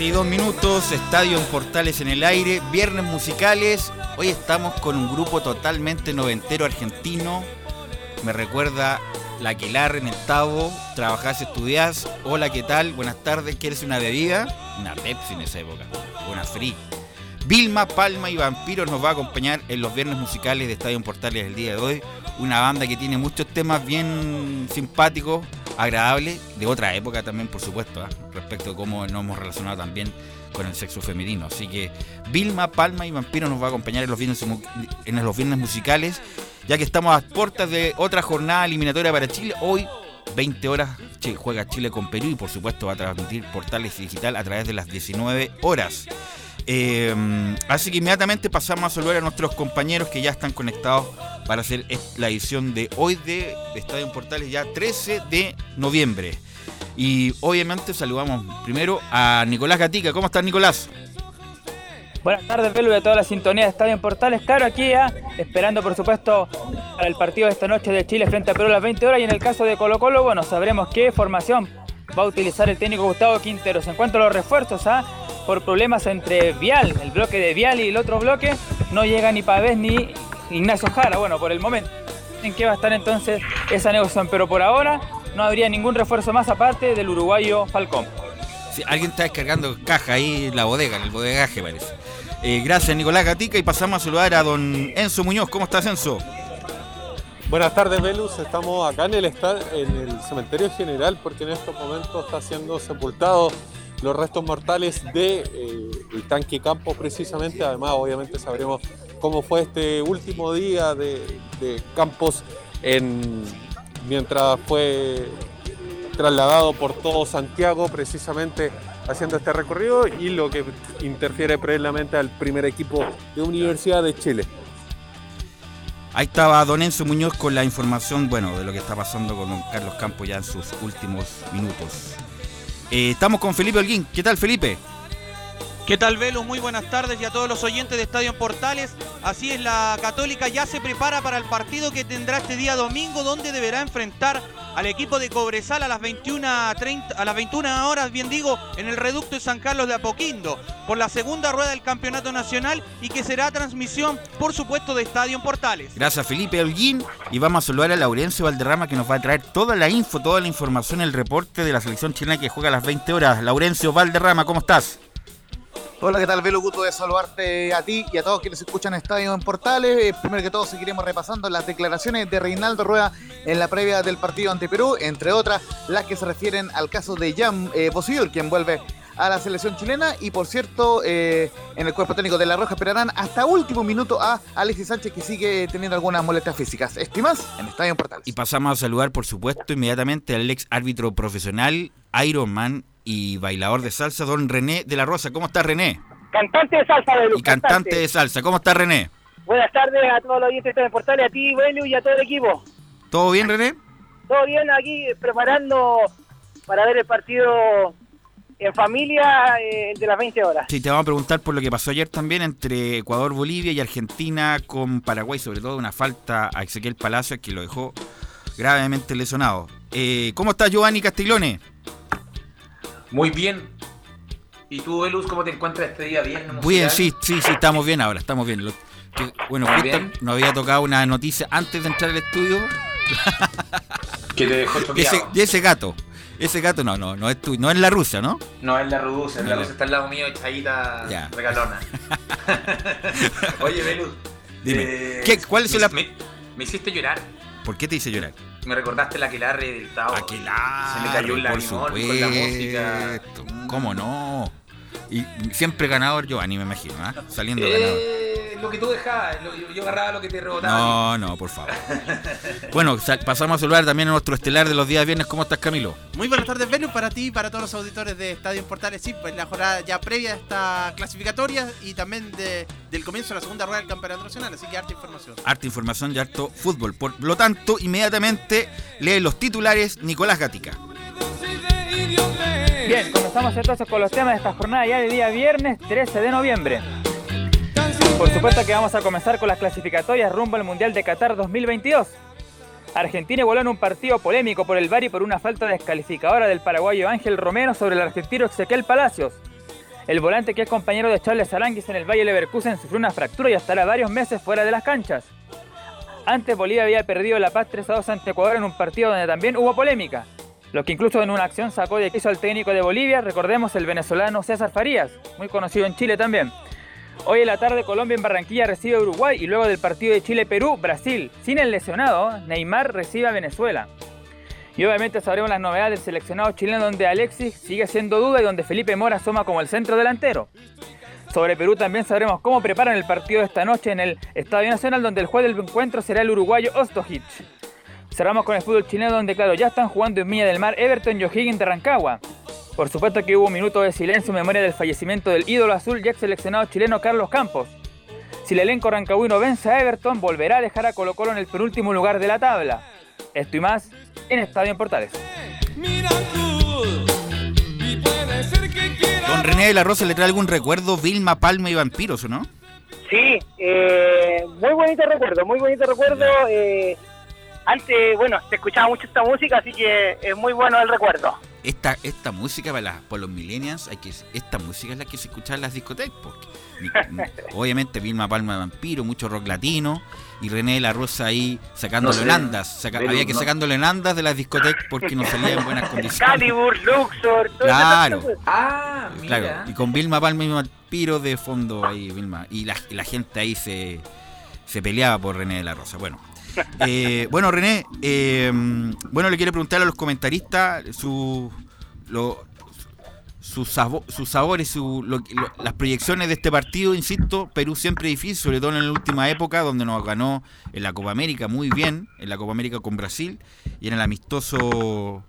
42 minutos, Estadio en Portales en el aire, viernes musicales. Hoy estamos con un grupo totalmente noventero argentino. Me recuerda la Aquilar en el Tavo, trabajás, estudiás. Hola, ¿qué tal? Buenas tardes, ¿quieres una bebida? Una Pepsi en esa época, una Free. Vilma, Palma y Vampiros nos va a acompañar en los viernes musicales de Estadio en Portales el día de hoy. Una banda que tiene muchos temas bien simpáticos, agradables, de otra época también, por supuesto, ¿ah? respecto a cómo nos hemos relacionado también con el sexo femenino. Así que Vilma, Palma y Vampiro nos va a acompañar en los viernes, en los viernes musicales, ya que estamos a puertas de otra jornada eliminatoria para Chile. Hoy, 20 horas, juega Chile con Perú y por supuesto va a transmitir Portales Digital a través de las 19 horas. Eh, así que inmediatamente pasamos a saludar a nuestros compañeros que ya están conectados para hacer la edición de hoy de Estadio Portales, ya 13 de noviembre. Y obviamente saludamos primero a Nicolás Gatica. ¿Cómo estás, Nicolás? Buenas tardes, Belu, y a toda la sintonía de Estadio en Portales. Claro, aquí ya, esperando por supuesto para el partido de esta noche de Chile frente a Perú a las 20 horas. Y en el caso de Colo Colo, bueno, sabremos qué formación va a utilizar el técnico Gustavo Quinteros. En cuanto a los refuerzos, ¿ah? Por problemas entre Vial, el bloque de Vial y el otro bloque, no llega ni Pavés ni Ignacio Jara. Bueno, por el momento, en qué va a estar entonces esa negociación. Pero por ahora no habría ningún refuerzo más aparte del uruguayo Falcón. Sí, alguien está descargando caja ahí en la bodega, en el bodegaje parece. Eh, gracias, Nicolás Gatica. Y pasamos a saludar a don Enzo Muñoz. ¿Cómo estás, Enzo? Buenas tardes, Velus. Estamos acá en el, en el cementerio general porque en estos momentos está siendo sepultado los restos mortales de eh, tanque Campos precisamente. Además, obviamente sabremos cómo fue este último día de, Campos en, mientras fue trasladado por todo Santiago precisamente haciendo este recorrido y lo que interfiere previamente al primer equipo de Universidad de Chile. Ahí estaba don Enzo Muñoz con la información, bueno, de lo que está pasando con Carlos Campos ya en sus últimos minutos. Eh, estamos con Felipe Holguín. ¿Qué tal, Felipe? ¿Qué tal, Velo? Muy buenas tardes y a todos los oyentes de Estadio Portales. Así es, la Católica ya se prepara para el partido que tendrá este día domingo, donde deberá enfrentar al equipo de Cobresal a las 21.30 a las 21 horas, bien digo, en el reducto de San Carlos de Apoquindo, por la segunda rueda del Campeonato Nacional y que será transmisión, por supuesto, de Estadio Portales. Gracias, Felipe Holguín. Y vamos a saludar a Laurencio Valderrama que nos va a traer toda la info, toda la información, el reporte de la selección chilena que juega a las 20 horas. Laurencio Valderrama, ¿cómo estás? Hola, ¿qué tal, Velo? Gusto de saludarte a ti y a todos quienes escuchan Estadio en Portales. Eh, primero que todo, seguiremos repasando las declaraciones de Reinaldo Rueda en la previa del partido ante Perú, entre otras las que se refieren al caso de Jan eh, quien vuelve a la selección chilena. Y por cierto, eh, en el cuerpo técnico de La Roja esperarán hasta último minuto a Alexis Sánchez, que sigue teniendo algunas molestias físicas. Estimas en Estadio en Portales. Y pasamos a saludar, por supuesto, inmediatamente al ex árbitro profesional, Ironman y bailador de salsa, don René de la Rosa. ¿Cómo está René? Cantante de salsa, Belu. Y cantante de salsa. ¿Cómo está René? Buenas tardes a todos los oyentes de Portales, a ti, Belu, y a todo el equipo. ¿Todo bien, René? Todo bien aquí, preparando para ver el partido en familia eh, de las 20 horas. Sí, te vamos a preguntar por lo que pasó ayer también entre Ecuador, Bolivia y Argentina con Paraguay, sobre todo una falta a Ezequiel Palacios que lo dejó gravemente lesionado. Eh, ¿Cómo está Giovanni Castiglione? Muy bien. ¿Y tú, Velus, cómo te encuentras este día viernes? Muy bien, sí, sí, sí, estamos bien ahora, estamos bien. Lo- que- bueno, bien. nos había tocado una noticia antes de entrar al estudio. Que te dejó choqueado. Ese, de ese gato. Ese gato no, no, no es tu, no es la rusa, ¿no? No, es la rusa, la No, rusa está al lado mío, echadita Ya. regalona. Oye, Velus. Dime, eh, ¿qué- cuál es me, la- me, me hiciste llorar. ¿Por qué te hice llorar? Me recordaste la aquelarre del Tao. Aquelarre, Se me cayó por lagrimón con la música. ¿Cómo no? Y siempre ganador Giovanni, me imagino, ¿ah? Saliendo ganador. Eh, lo que tú dejabas, lo- yo, yo agarraba lo que te rebotaba. No, no, por favor. Bueno, sa- pasamos a saludar también a nuestro estelar de los días viernes. ¿Cómo estás, Camilo? Muy buenas tardes, Venus, para ti y para todos los auditores de Estadio en Portales. Sí, pues la jornada ya previa a esta clasificatoria y también de- del comienzo de la segunda rueda del Campeonato Nacional, así que harta información. Harta información y harto fútbol. Por lo tanto, inmediatamente lee los titulares Nicolás Gatica. Bien, comenzamos entonces con los temas de esta jornada ya de día viernes 13 de noviembre. Por supuesto que vamos a comenzar con las clasificatorias rumbo al Mundial de Qatar 2022. Argentina igualó en un partido polémico por el VAR y por una falta descalificadora del paraguayo Ángel Romero sobre el argentino Ezequiel Palacios. El volante que es compañero de Charles Aranguis en el Valle Leverkusen sufrió una fractura y estará varios meses fuera de las canchas. Antes Bolivia había perdido La Paz 3 a 2 ante Ecuador en un partido donde también hubo polémica. Lo que incluso en una acción sacó de quiso al técnico de Bolivia, recordemos el venezolano César Farías, muy conocido en Chile también. Hoy en la tarde Colombia en Barranquilla recibe a Uruguay y luego del partido de Chile-Perú, Brasil, sin el lesionado, Neymar recibe a Venezuela. Y obviamente sabremos las novedades del seleccionado chileno donde Alexis sigue siendo duda y donde Felipe Mora asoma como el centro delantero. Sobre Perú también sabremos cómo preparan el partido de esta noche en el Estadio Nacional donde el juez del encuentro será el uruguayo Ostojic. Cerramos con el fútbol chileno donde claro ya están jugando en Viña del Mar Everton y O'Higgins de Rancagua. Por supuesto que hubo un minuto de silencio en memoria del fallecimiento del ídolo azul y ex seleccionado chileno Carlos Campos. Si el elenco rancagüino vence a Everton, volverá a dejar a Colo Colo en el penúltimo lugar de la tabla. Esto y más en Estadio en Portales. Don René de la Rosa le trae algún recuerdo, Vilma, Palma y Vampiros, ¿o no? Sí, eh, muy bonito recuerdo, muy bonito recuerdo. eh, antes, bueno, se escuchaba mucho esta música, así que es muy bueno el recuerdo. Esta, esta música para, las- por los millennials, hay que, esta música es la que se escucha en las discotecas. Porque, obviamente Vilma Palma de Vampiro, mucho rock latino, y René de la Rosa ahí sacándole No sé, Holandas. Saca- pero había que no- sacándole Holandas de las discotecas porque no salía en buenas condiciones. Calibur, Luxor, todo Claro. Ah, mira. Claro, y con Vilma Palma y Vampiro de fondo ahí, Vilma. Y la, y la gente ahí se, se peleaba por René de la Rosa. Bueno, eh, bueno René, eh, bueno, le quiero preguntar a los comentaristas su, lo- sus sabo- sus sabores, su, lo- lo- las proyecciones de este partido, insisto, Perú siempre difícil, sobre todo en la última época, donde nos ganó en la Copa América muy bien, en la Copa América con Brasil, y en el amistoso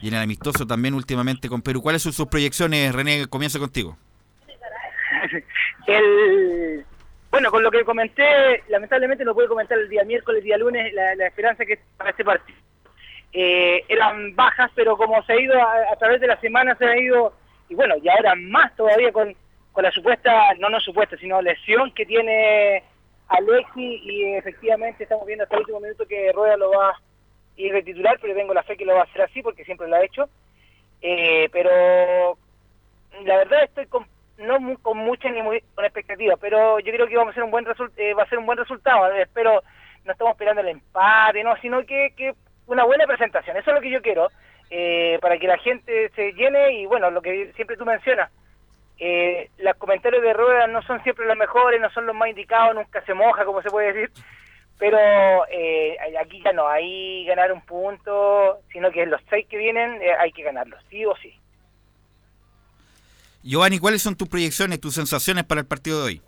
y en el amistoso también últimamente con Perú. ¿Cuáles son sus proyecciones, René? Comienza contigo. El, bueno, con lo que comenté, lamentablemente no pude comentar el día miércoles, día lunes, la, esperanza que para este partido. Eh, eran bajas, pero como se ha ido a, través de la semana, se ha ido, y bueno, y ahora más todavía con, con la supuesta, no no supuesta, sino lesión que tiene Alexi, y efectivamente estamos viendo hasta el último minuto que Rueda lo va a ir de titular, pero tengo la fe que lo va a hacer así, porque siempre lo ha hecho. Eh, pero la verdad estoy con, no con mucha ni muy con expectativa, pero yo creo que vamos a hacer un buen result- eh, va a ser un buen resultado. Eh, Espero no estamos esperando el empate, no, sino que, que una buena presentación. Eso es lo que yo quiero eh, para que la gente se llene y bueno, lo que siempre tú mencionas. Eh, los comentarios de ruedas no son siempre los mejores, no son los más indicados, nunca se moja, como se puede decir. Pero eh, aquí ya no hay ganar un punto, sino que los seis que vienen eh, hay que ganarlos, sí o sí. Giovanni, ¿cuáles son tus proyecciones, tus sensaciones para el partido de hoy?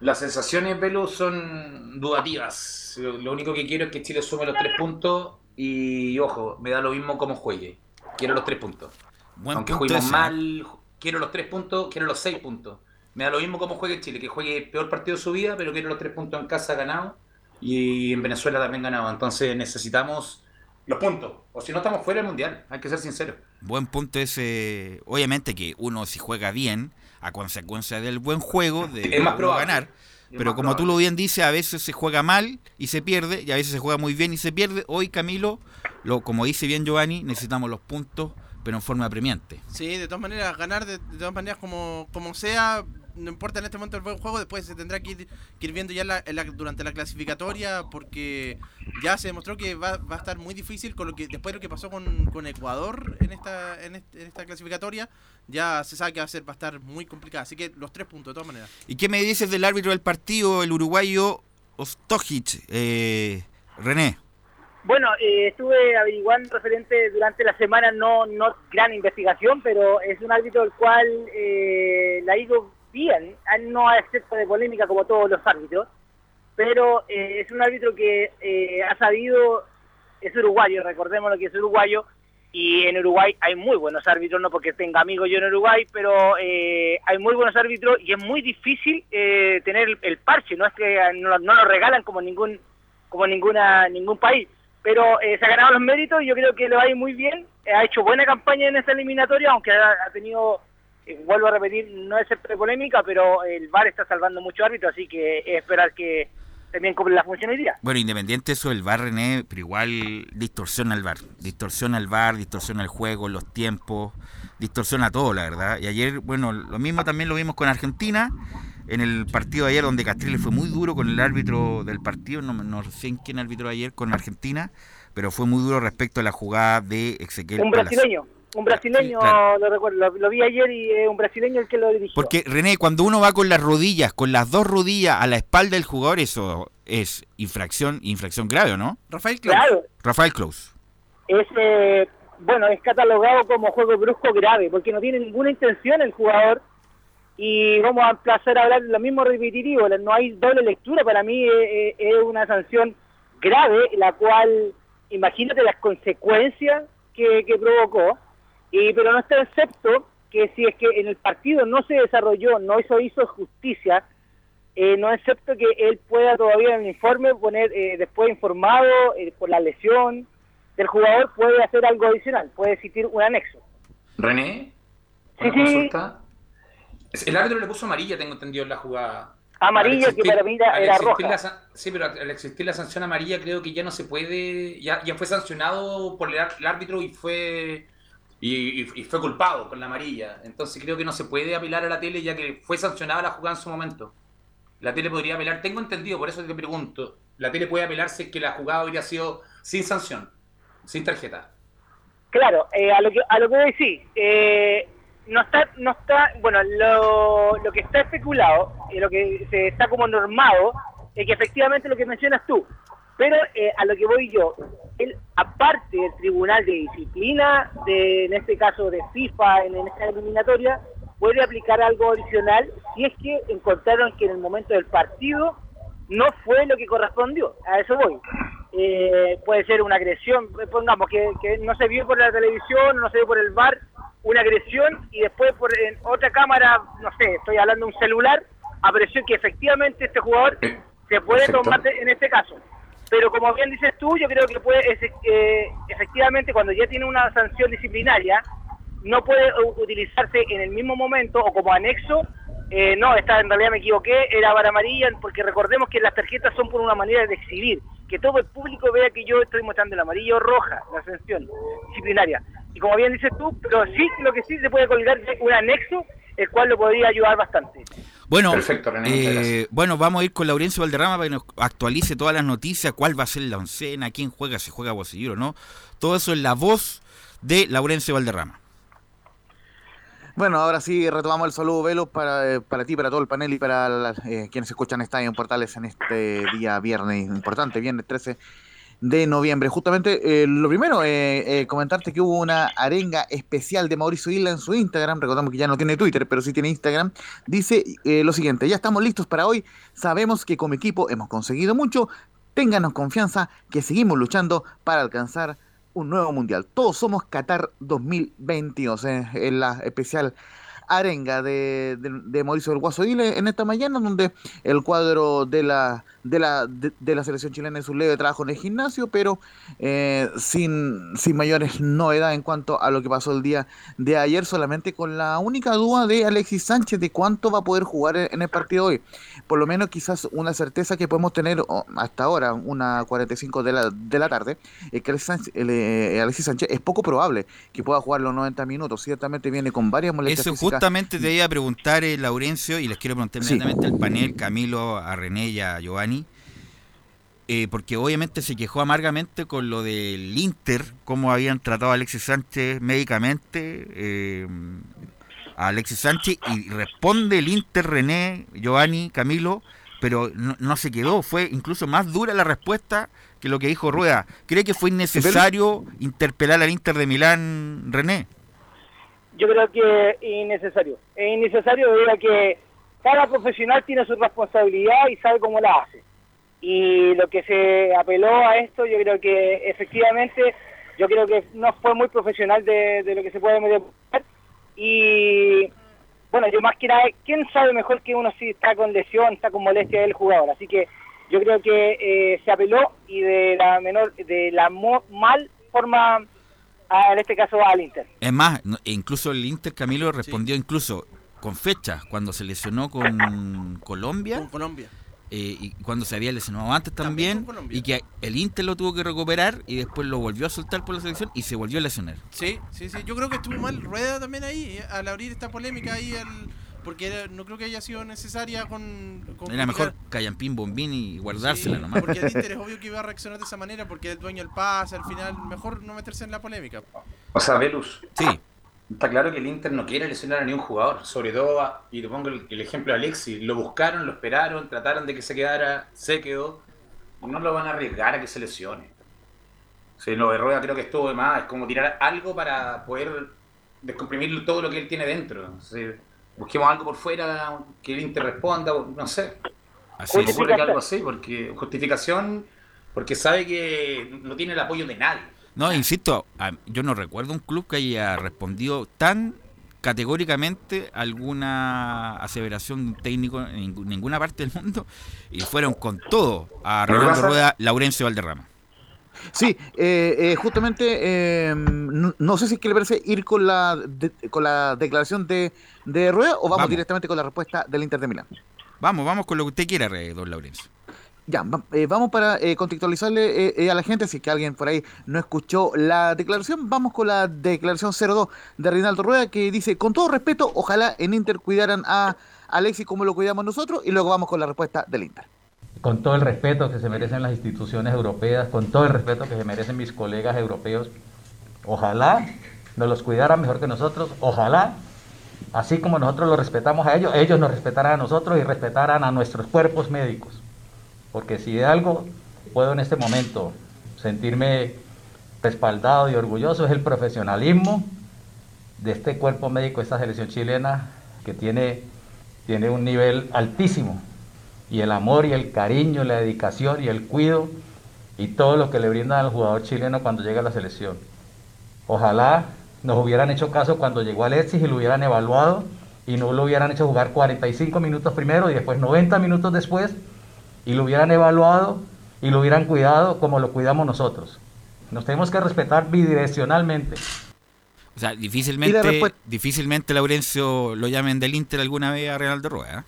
Las sensaciones, Velo, son dudativas. Lo, único que quiero es que Chile sume los tres puntos y, ojo, me da lo mismo cómo juegue. Quiero los tres puntos. Buen Aunque punto juguemos ese, mal, quiero los tres puntos, quiero los seis puntos. Me da lo mismo cómo juegue Chile, que juegue el peor partido de su vida, pero quiero los tres puntos en casa ganado y en Venezuela también ganado. Entonces necesitamos los puntos. O si no estamos fuera del Mundial, hay que ser sinceros. Buen punto ese. Obviamente que uno si juega bien, a consecuencia del buen juego, de Es más ganar. Es Pero más como tú lo bien dices, a veces se juega mal y se pierde, y a veces se juega muy bien y se pierde. Hoy, Camilo, lo, como dice bien Giovanni, necesitamos los puntos, pero en forma apremiante. Sí, de todas maneras, ganar de, de todas maneras como, como sea, no importa en este momento el buen juego, después se tendrá que ir, que ir viendo ya la- durante la clasificatoria, porque ya se demostró que va, va a estar muy difícil con lo que después de lo que pasó con, con Ecuador en esta, en, este- en esta clasificatoria, ya se sabe que va a, ser, va a estar muy complicada. Así que los tres puntos, de todas maneras. ¿Y qué me dices del árbitro del partido, el uruguayo Ostojic? Eh, René. Bueno, eh, estuve averiguando referente durante la semana, no, no gran investigación, pero es un árbitro el cual eh, la ha ido bien, Ah, no a excepto de polémica como todos los árbitros, pero eh, es un árbitro que eh, ha sabido, es uruguayo, recordemos lo que es uruguayo, y en Uruguay hay muy buenos árbitros, no porque tenga amigos yo en Uruguay, pero eh, hay muy buenos árbitros y es muy difícil eh, tener el, parche, no es que no, no lo regalan como ningún como ninguna ningún país, pero eh, se ha ganado los méritos y yo creo que le va muy bien, ha hecho buena campaña en esta eliminatoria, aunque ha tenido, eh, vuelvo a repetir, no es polémica, pero el VAR está salvando mucho árbitro, así que es esperar que también cumple la función hoy día. Bueno, independiente de eso, el VAR, René, pero igual distorsiona el VAR. Distorsiona el VAR, distorsiona el juego, los tiempos, distorsiona todo, la verdad. Y ayer, bueno, lo mismo también lo vimos con Argentina, en el partido de ayer, donde Castriles fue muy duro con el árbitro del partido, no, no sé en quién arbitró ayer con Argentina, pero fue muy duro respecto a la jugada de Ezequiel Un Palacio. Brasileño, un brasileño, claro. lo recuerdo, lo, lo vi ayer y es un brasileño el que lo dirigió. Porque, René, cuando uno va con las rodillas, con las dos rodillas a la espalda del jugador, eso es infracción, infracción grave, ¿o ¿no? Rafael Claro, Rafael Klaus. es, eh, bueno, es catalogado como juego brusco grave, porque no tiene ninguna intención el jugador y vamos a a hablar lo mismo repetitivo, no hay doble lectura, para mí eh, eh, es una sanción grave, la cual, imagínate las consecuencias que, que provocó, y pero no está excepto que si es que en el partido no se desarrolló, no hizo, hizo justicia, eh, no excepto que él pueda todavía en el informe poner, eh, después informado eh, por la lesión del jugador, puede hacer algo adicional, puede existir un anexo. René, Sí, una sí. consulta. El árbitro le puso amarilla, tengo entendido en la jugada. Amarilla, que para mí era- era roja. la sí, pero al existir la sanción amarilla creo que ya no se puede, ya, ya fue sancionado por el árbitro y fue y, y- fue culpado con la amarilla. Entonces creo que no se puede apelar a la tele ya que fue sancionada la jugada en su momento. La tele podría apelar, tengo entendido, por eso te pregunto, la tele puede apelar si es que la jugada hubiera sido sin sanción, sin tarjeta. Claro, eh, a lo que a lo que voy sí, eh, no está no está bueno lo, lo que está especulado y lo que se está como normado es que efectivamente lo que mencionas tú, pero eh, a lo que voy yo, él aparte del tribunal de disciplina de en este caso de FIFA en, en esta eliminatoria puede aplicar algo adicional si es que encontraron que en el momento del partido no fue lo que correspondió, a eso voy. Eh, puede ser una agresión, pongamos que, que no se vio por la televisión, no se vio por el bar, una agresión y después por en otra cámara, no sé, estoy hablando de un celular, apareció que efectivamente este jugador se puede perfecto. tomar en este caso. Pero como bien dices tú, yo creo que puede, eh, efectivamente cuando ya tiene una sanción disciplinaria, no puede utilizarse en el mismo momento o como anexo. Eh, no, esta en realidad me equivoqué, era para amarilla, porque recordemos que las tarjetas son por una manera de exhibir, que todo el público vea que yo estoy mostrando el amarillo o roja, la sanción disciplinaria. Y como bien dices tú, pero sí, lo que sí se puede colgar es un anexo, el cual lo podría ayudar bastante. Bueno, Perfecto, René, eh, bueno, vamos a ir con Laurencio Valderrama para que nos actualice todas las noticias, cuál va a ser la oncena, quién juega, si juega Bocellur o no. Todo eso en la voz de Laurencio Valderrama. Bueno, ahora sí retomamos el saludo, Velo, para, eh, para ti, para todo el panel y para la- eh, quienes escuchan Estadio en Portales en este día viernes importante, viernes 13 de noviembre. Justamente, eh, lo primero, eh, comentarte que hubo una arenga especial de Mauricio Isla en su Instagram, recordamos que ya no tiene Twitter, pero sí tiene Instagram, dice lo siguiente, ya estamos listos para hoy, sabemos que como equipo hemos conseguido mucho, ténganos confianza que seguimos luchando para alcanzar un nuevo mundial. Todos somos Qatar 2022, eh, en la especial arenga de, de, Mauricio del Guaso en esta mañana, donde el cuadro de la de la, de, de la selección chilena es un leve trabajo en el gimnasio, pero eh, sin, sin mayores novedades en cuanto a lo que pasó el día de ayer, solamente con la única duda de Alexis Sánchez de cuánto va a poder jugar en, en el partido hoy. Por lo menos quizás una certeza que podemos tener oh, hasta ahora, una 45 de la, de la tarde, es que Alexis Sánchez, el, eh, Alexis Sánchez es poco probable que pueda jugar los 90 minutos. Ciertamente viene con varias molestias Eso físicas. justamente te iba a preguntar, eh, Laurencio, y les quiero preguntar Sí. inmediatamente al panel, Camilo, a René y a Giovanni, eh, porque obviamente se quejó amargamente con lo del Inter, cómo habían tratado a Alexis Sánchez médicamente, eh, a Alexis Sánchez, y responde el Inter, René, Giovanni, Camilo, pero no, se quedó, fue incluso más dura la respuesta que lo que dijo Rueda. ¿Cree que fue innecesario interpelar al Inter de Milán, René? yo creo que es innecesario. Es innecesario debido a que cada profesional tiene su responsabilidad y sabe cómo la hace. Y lo que se apeló a esto, yo creo que efectivamente, yo creo que no fue muy profesional de, de lo que se puede medir. Y bueno, yo más que nada, ¿quién sabe mejor que uno si está con lesión, está con molestia del jugador? Así que yo creo que eh, se apeló y de la menor, de la mo- mal forma, a- en este caso al Inter. Es más, incluso el Inter Camilo respondió incluso con fechas cuando se lesionó con Colombia. Con Colombia. Eh, y cuando se había lesionado antes también, y que el Inter lo tuvo que recuperar y después lo volvió a soltar por la selección y se volvió a lesionar. Sí, sí, sí. Yo creo que estuvo mal Rueda también ahí, eh, al abrir esta polémica ahí, al- porque era- no creo que haya sido necesaria con... con Era mejor Callampín, Bombín y guardársela Sí, nomás. Porque el Inter es obvio que iba a reaccionar de esa manera porque es el dueño del pase, al final mejor no meterse en la polémica. O sea, Velus. Sí. Está claro que el Inter no quiere lesionar a ningún jugador. Sobre todo, a- y te pongo el, el ejemplo de Alexis. Lo buscaron, lo esperaron, trataron de que se quedara, se quedó. Y no lo van a arriesgar a que se lesione. Si lo de Rueda creo que estuvo de más. Es como tirar algo para poder descomprimir todo lo que él tiene dentro. O sea, busquemos algo por fuera, que el Inter responda, no sé. Así ocurre que algo así, porque justificación, porque sabe que no tiene el apoyo de nadie. No, insisto, yo no recuerdo un club que haya respondido tan categóricamente alguna aseveración de un técnico en ninguna parte del mundo y fueron con todo a Rolando Rueda, Laurencio Valderrama. Sí, eh, eh, justamente, eh, no, no sé si es que le parece ir con la de- con la declaración de, de Rueda o vamos, Vamos. directamente con la respuesta del Inter de Milán. Vamos, vamos con lo que usted quiera, don Laurencio. Ya, eh, vamos para eh, contextualizarle eh, a la gente, si es que alguien por ahí no escuchó la declaración, vamos con la declaración 02 de Reinaldo Rueda que dice, con todo respeto, ojalá en Inter cuidaran a Alexis como lo cuidamos nosotros y luego vamos con la respuesta del Inter. con todo el respeto que se merecen las instituciones europeas, con todo el respeto que se merecen mis colegas europeos, ojalá nos los cuidaran mejor que nosotros, ojalá, así como nosotros los respetamos a ellos, ellos nos respetaran a nosotros y respetaran a nuestros cuerpos médicos. Porque si de algo puedo en este momento sentirme respaldado y orgulloso es el profesionalismo de este cuerpo médico, esta selección chilena, que tiene, tiene un nivel altísimo y el amor y el cariño, la dedicación y el cuido y todo lo que le brindan al jugador chileno cuando llega a la selección. Ojalá nos hubieran hecho caso cuando llegó Alexis y lo hubieran evaluado y no lo hubieran hecho jugar 45 minutos primero y después 90 minutos después y lo hubieran evaluado y lo hubieran cuidado como lo cuidamos nosotros. Nos tenemos que respetar bidireccionalmente. O sea, difícilmente, respuesta- difícilmente Laurencio lo llamen del Inter alguna vez a Reinaldo Rueda.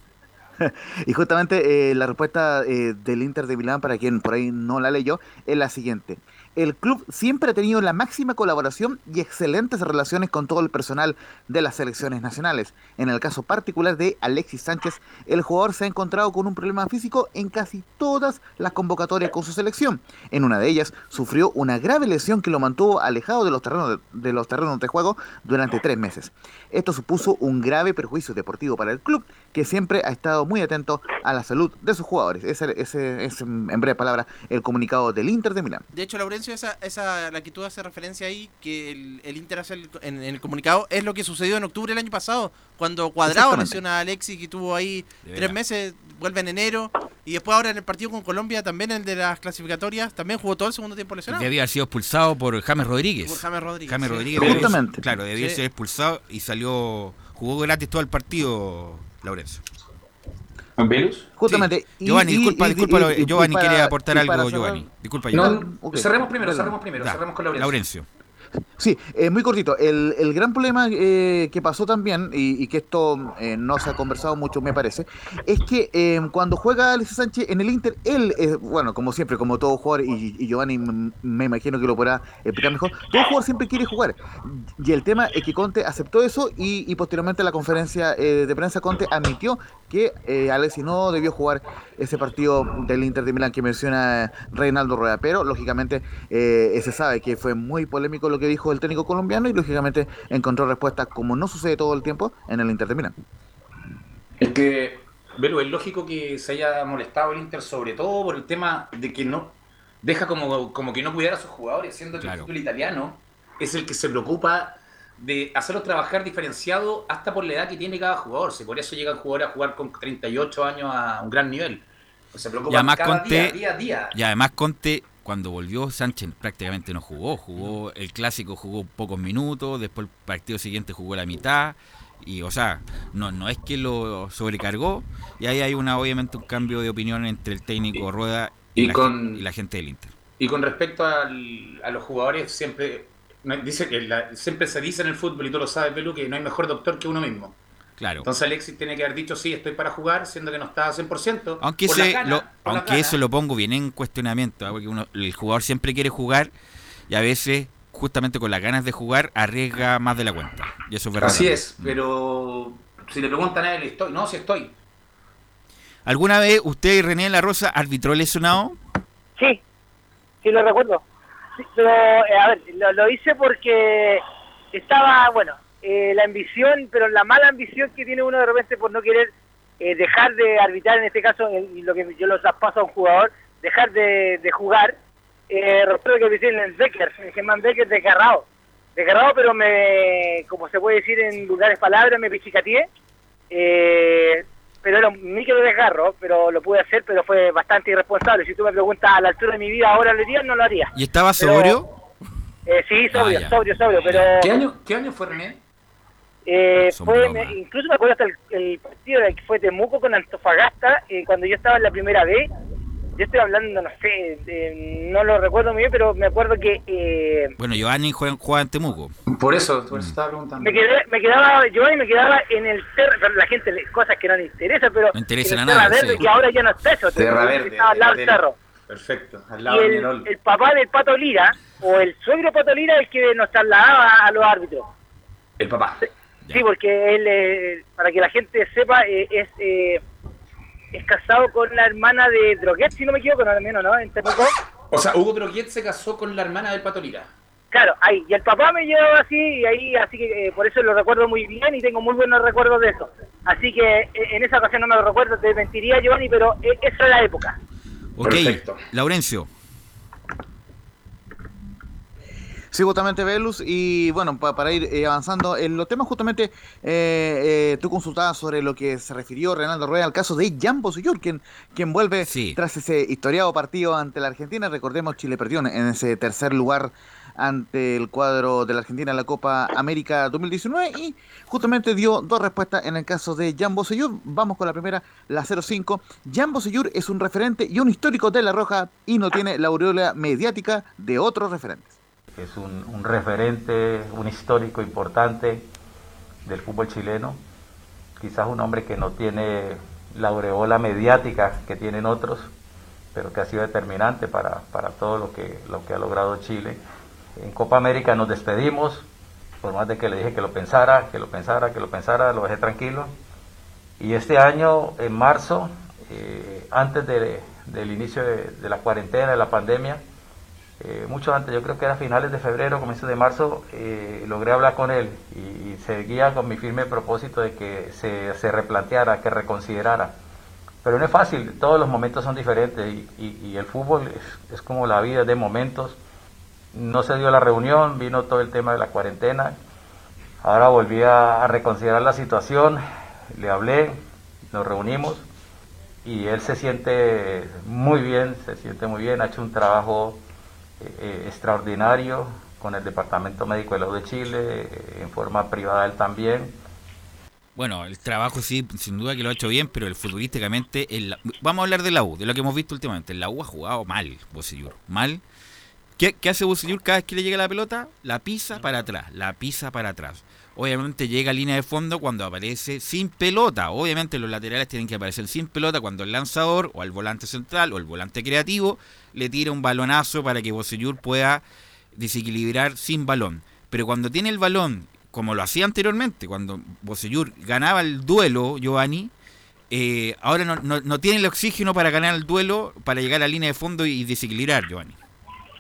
¿eh? Y justamente eh, la respuesta eh, del Inter de Milán, para quien por ahí no la leyó, es la siguiente. El club siempre ha tenido la máxima colaboración y excelentes relaciones con todo el personal de las selecciones nacionales. En el caso particular de Alexis Sánchez, el jugador se ha encontrado con un problema físico en casi todas las convocatorias con su selección. En una de ellas sufrió una grave lesión que lo mantuvo alejado de los terrenos de, de los terrenos de juego durante tres meses. Esto supuso un grave perjuicio deportivo para el club, que siempre ha estado muy atento a la salud de sus jugadores. Ese ese es, en breve palabra, el comunicado del Inter de Milán. De hecho, Laurencio, esa, esa, la que tú haces referencia ahí, que el, el Inter hace el- en, en el comunicado, es lo que sucedió en octubre del año pasado, cuando Cuadrado lesiona a Alexis, que tuvo ahí tres meses, vuelve en enero, y después ahora en el partido con Colombia, también el de las clasificatorias, también jugó todo el segundo tiempo lesionado. Que había sido expulsado por James Rodríguez. Por James Rodríguez, James sí. Rodríguez debía- Justamente. claro, debía Sí. ser expulsado y salió, jugó gratis todo el partido, Laurencio. ¿Velus? Justamente. Sí. Giovanni, disculpa, disculpa, lo- Giovanni quería aportar y algo, cerrar- Giovanni. Disculpa, No, Giovanni. Ok. cerremos primero, cerremos primero, Ya. cerremos con Laurencio. Laurencio. Sí, eh, muy cortito. El, el gran problema eh, que pasó también, y, y que esto eh, no se ha conversado mucho, me parece, es que eh, cuando juega Alexis Sánchez en el Inter, él, bueno, como siempre, como todo jugador, y, y Giovanni me imagino que lo podrá explicar mejor, todo jugador siempre quiere jugar. Y el tema es que Conte aceptó eso y, posteriormente en la conferencia eh, de prensa Conte admitió que eh, Alexis no debió jugar ese partido del Inter de Milán que menciona Reinaldo Rueda. Pero, lógicamente, se sabe que fue muy polémico lo que dijo el técnico colombiano y, lógicamente, encontró respuesta, como no sucede todo el tiempo, en el Inter de Milán. Es que, Velo, es lógico que se haya molestado el Inter, sobre todo por el tema de que no deja como, como que no cuidar a sus jugadores, siendo que Claro. el fútbol italiano es el que se preocupa de hacerlos trabajar diferenciado hasta por la edad que tiene cada jugador. Si por eso llegan jugadores a jugar con 38 años a un gran nivel. Pues se Y preocupan además cada Conte, día, día a día. y además Conte, cuando volvió Sánchez prácticamente no jugó, jugó el clásico, jugó pocos minutos, después el partido siguiente jugó la mitad, y o sea, no, no es que lo sobrecargó, y ahí hay una obviamente un cambio de opinión entre el técnico Rueda y, y la, con- y la gente del Inter. Y con respecto al- a los jugadores, siempre dice que la- siempre se dice en el fútbol, y tú lo sabes, Belu, que no hay mejor doctor que uno mismo. Claro. Entonces Alexis tiene que haber dicho sí, estoy para jugar, siendo que no está a 100%. Aunque, por ese, las ganas, lo- por aunque eso lo pongo bien en cuestionamiento, ¿ah? porque uno, el jugador siempre quiere jugar y a veces, justamente con las ganas de jugar, arriesga más de la cuenta. Y eso es verdad. Así es, pero si le preguntan a él, estoy. No, si estoy. ¿Alguna vez usted y René La Rosa arbitró lesionado? Sí, sí lo recuerdo. Sí, pero, eh, a ver, lo, lo hice porque estaba, bueno, eh, la ambición, pero la mala ambición que tiene uno de repente por no querer eh, dejar de arbitrar, en este caso, en- y lo que yo lo traspaso a un jugador, dejar de, de jugar. Eh, recuerdo que lo hice en el Becker, en Germán Becker desgarrado. Desgarrado, pero me, como se puede decir en vulgares palabras, me pichicateé. Eh, pero era un micro desgarro, pero lo pude hacer, pero fue bastante irresponsable. Si tú me preguntas a la altura de mi vida ahora lo haría, no lo haría. ¿Y estaba Pero- sobrio? Eh, sí, sobrio, Ah, sobrio, sobrio, pero... ¿Qué año, ¿Qué año fue René? Eh, fue, me- incluso me acuerdo hasta el, el partido que fue Temuco con Antofagasta, eh, cuando yo estaba en la primera B. Yo estoy hablando, no sé, de- no lo recuerdo muy bien, pero me acuerdo que eh, Bueno, Giovanni juega, juega en Temuco. Por eso, por eso estaba preguntando. me, quedé, me quedaba, yo ahí me quedaba en el pero la gente, le- cosas que no le interesa, pero No interesa en el a nadie, Terra Verde, sí. que ahora ya no está eso, Terra Verde. estaba al lado del cerro. Perfecto, al Y lado del el, papá del Pato Lira, o el suegro Pato Lira, es el que nos trasladaba a los árbitros. El papá. Sí, porque él, eh, para que la gente sepa, eh, es eh, es casado con la hermana de Droguet, si no me equivoco, no, al menos, ¿no? En Temuco. O sea, Hugo Droguet se casó con la hermana del Pato Lira. Claro, ahí. Y el papá me llevaba así, y ahí, así que eh, por eso lo recuerdo muy bien y tengo muy buenos recuerdos de eso. Así que eh, en esa ocasión no me lo recuerdo, te mentiría, Giovanni, pero eh, esa es la época. Ok, Perfecto. Laurencio. Sí, justamente Velus, y bueno, pa- para ir eh, avanzando en los temas, justamente eh, eh, tú consultabas sobre lo que se refirió Renaldo Rueda al caso de Jan Bosellur, quien, quien vuelve tras ese historiado partido ante la Argentina. Recordemos, Chile perdió en- en ese tercer lugar ante el cuadro de la Argentina en la Copa América 2019 y justamente dio dos respuestas en el caso de Jan Bosellur. Vamos con la primera, la 05. Jan Bosellur es un referente y un histórico de La Roja y no tiene la aureola mediática de otros referentes. Es un, referente, un histórico importante del fútbol chileno, quizás un hombre que no tiene la aureola mediática que tienen otros, pero que ha sido determinante para, para todo lo que, lo que ha logrado Chile. En Copa América nos despedimos, por más de que le dije que lo pensara, que lo pensara, que lo pensara, lo dejé tranquilo. Y este año, en marzo, eh, antes de- del inicio de la cuarentena, de la pandemia, eh, mucho antes, yo creo que era finales de febrero, comienzos de marzo, eh, logré hablar con él y, seguía con mi firme propósito de que se, se replanteara, que reconsiderara. Pero no es fácil, todos los momentos son diferentes y, y- el fútbol es, es como la vida de momentos. No se dio la reunión, vino todo el tema de la cuarentena. Ahora volví a reconsiderar la situación, le hablé, nos reunimos y él se siente muy bien, se siente muy bien, ha hecho un trabajo eh, extraordinario con el Departamento Médico de U de Chile, eh, en forma privada él también. Bueno, el trabajo sí, sin duda que lo ha hecho bien, pero el futbolísticamente, el- vamos a hablar de la U, de lo que hemos visto últimamente. La U ha jugado mal, Bocellur, mal. ¿Qué, qué hace Bocellur cada vez que le llega la pelota? La pisa para atrás, la pisa para atrás. Obviamente llega a línea de fondo cuando aparece sin pelota. Obviamente los laterales tienen que aparecer sin pelota cuando el lanzador o el volante central o el volante creativo le tira un balonazo para que Bocellur pueda desequilibrar sin balón. Pero cuando tiene el balón, como lo hacía anteriormente, cuando Bocellur ganaba el duelo, Giovanni, eh, ahora no, no- no tiene el oxígeno para ganar el duelo, para llegar a la línea de fondo y desequilibrar, Giovanni.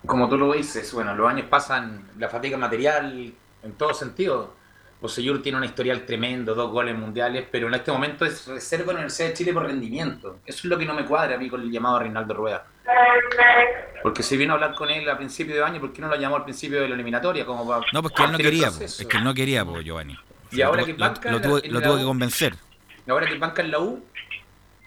Como tú lo dices, bueno, los años pasan, la fatiga material en todo sentido. Bosellur tiene un historial tremendo, dos goles mundiales, pero en este momento es reserva de la Universidad de Chile por rendimiento. Eso es lo que no me cuadra a mí con el llamado a Reinaldo Rueda. Porque si vino a hablar con él a principio de año, ¿por qué no lo llamó al principio de la eliminatoria? Como para No, porque él no quería, po, es que él no quería, po, Giovanni. Y ahora lo, que lo- banca lo en tuvo, en lo tuvo que convencer. Y ahora que banca en la U,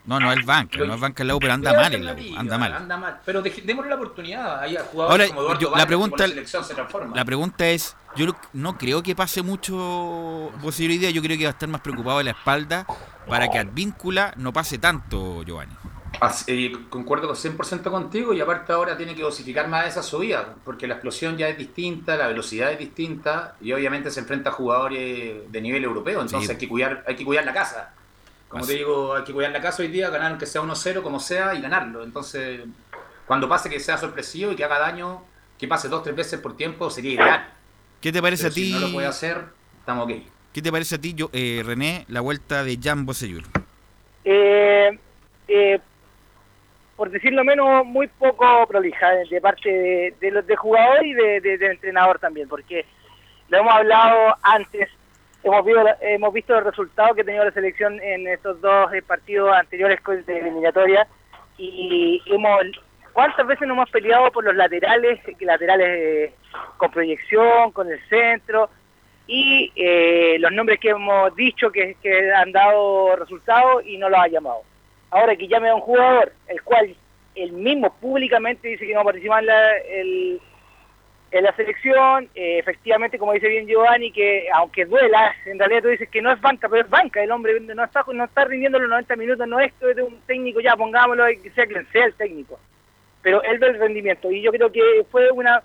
No, no es banca, no es banca en la U, pero anda Pero mal en la U, anda mal. Anda mal. Pero démosle la oportunidad. Ahí a jugadores Ahora, como Eduardo yo- la pregunta- la selección se transforma. La pregunta es, yo no, creo que pase mucho hoy día, yo creo que va a estar más preocupado de la espalda para que Advíncula no pase tanto, Giovanni. Así- eh, concuerdo con 100% contigo y aparte ahora tiene que dosificar más esa subida, porque la explosión ya es distinta, la velocidad es distinta y obviamente se enfrenta a jugadores de nivel europeo, entonces Sí. hay, que cuidar, hay que cuidar la casa. Como Así. te digo, hay que cuidar la casa hoy día, ganar aunque sea 1-0 como sea y ganarlo. Entonces, cuando pase que sea sorpresivo y que haga daño, que pase dos tres veces por tiempo sería ideal. ¿Qué te parece Pero a ti? Si no lo puede hacer, estamos ok. ¿Qué te parece a ti, yo, eh, René, la vuelta de Jan Bosellur? Eh, eh, por decirlo menos, muy poco prolija de, de parte de, de los de jugador y de, entrenador también, porque lo hemos hablado antes, hemos visto, hemos visto los resultados que ha tenido la selección en estos dos eh, partidos anteriores con- de eliminatoria y hemos cuántas veces nos hemos peleado por los laterales, laterales eh, con proyección, con el centro y eh, los nombres que hemos dicho que, han dado resultados y no los ha llamado. Ahora que llame a un jugador, el cual él mismo públicamente dice que no va a participar en la, en la selección, eh, efectivamente, como dice bien Giovanni, que aunque duela, en realidad tú dices que no es banca, pero es banca, el hombre no está, no está rindiendo los 90 minutos, no es de un técnico, ya pongámoslo, que sea quien sea el técnico, pero él ve el rendimiento y yo creo que fue una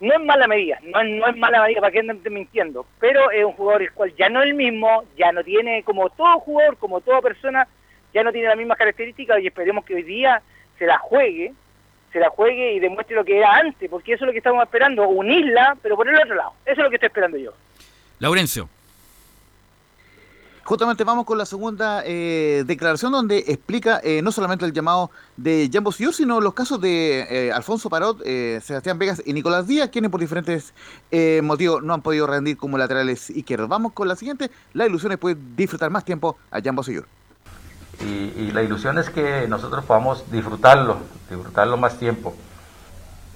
no es mala medida, no, es- no es mala medida, para que no esté mintiendo, pero es un jugador el cual ya no es el mismo, ya no tiene, como todo jugador, como toda persona, ya no tiene las mismas características y esperemos que hoy día se la juegue, se la juegue y demuestre lo que era antes, porque eso es lo que estamos esperando, unirla, pero por el otro lado, eso es lo que estoy esperando yo. Laurencio. Justamente vamos con la segunda eh, declaración donde explica eh, no solamente el llamado de Jan Bosillur, sino los casos de eh, Alfonso Parot, eh, Sebastián Vegas y Nicolás Díaz, quienes por diferentes eh, motivos no han podido rendir como laterales izquierdos. Vamos con la siguiente. La ilusión es poder disfrutar más tiempo a Jan Bosillur. y, y la ilusión es que nosotros podamos disfrutarlo, disfrutarlo más tiempo.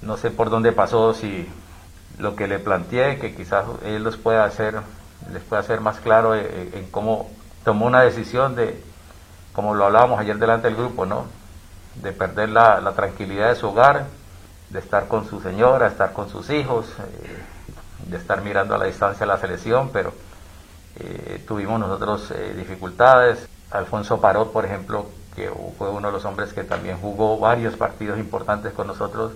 No sé por dónde pasó, si lo que le planteé, que quizás él los pueda hacer, les pueda hacer más claro eh, eh, en cómo tomó una decisión de, como lo hablábamos ayer delante del grupo, ¿no? De perder la, la tranquilidad de su hogar, de estar con su señora, estar con sus hijos, eh, de estar mirando a la distancia la selección, pero tuvimos nosotros dificultades. Alfonso Parot, por ejemplo, que fue uno de los hombres que también jugó varios partidos importantes con nosotros,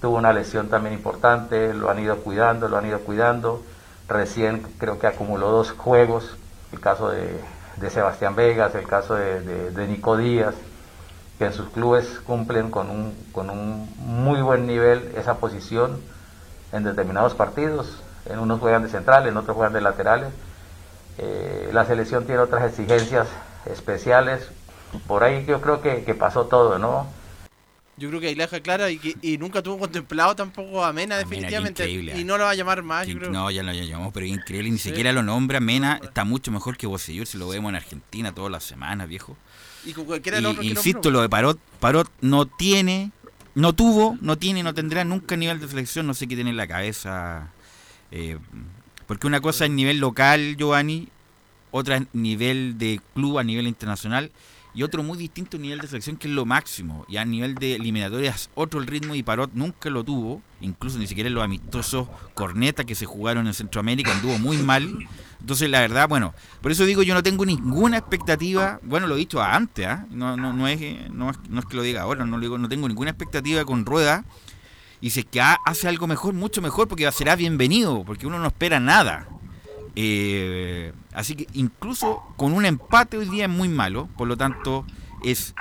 tuvo una lesión también importante, lo han ido cuidando, lo han ido cuidando. Recién creo que acumuló dos juegos, el caso de, de Sebastián Vegas, el caso de, de- Nico Díaz, que en sus clubes cumplen con un, con un muy buen nivel esa posición en determinados partidos. En unos juegan de central, en otros juegan de laterales. Eh, la selección tiene otras exigencias especiales. Por ahí yo creo que, que pasó todo, ¿no? Yo creo que ahí la deja clara y que y nunca tuvo contemplado tampoco a Mena, definitivamente. increíble, y no lo va a llamar más, yo creo. No, ya lo llamamos, pero es increíble, ni siquiera lo nombra. Mena está mucho mejor que Bosellur, si lo vemos en Argentina todas las semanas, viejo. Y con cualquiera de Y, que insisto, lo de Parot, Parot no tiene, no tuvo, no tiene, no tendrá nunca nivel de selección, no sé qué tiene en la cabeza. eh, porque una cosa es nivel local, Giovanni, otra es nivel de club a nivel internacional y otro muy distinto nivel de selección que es lo máximo. Y a nivel de eliminatorias, otro el ritmo y Parot nunca lo tuvo, incluso ni siquiera los amistosos corneta que se jugaron en Centroamérica anduvo muy mal. Entonces, la verdad, bueno, por eso digo, yo no tengo ninguna expectativa, bueno, lo he dicho antes, ¿ah? no, no, no, es, no, no es que lo diga ahora, no, lo digo, no tengo ninguna expectativa con Rueda. Y si es que ha- hace algo mejor, mucho mejor, porque será bienvenido, porque uno no espera nada. Eh, así que incluso con un empate hoy día es muy malo, por lo tanto es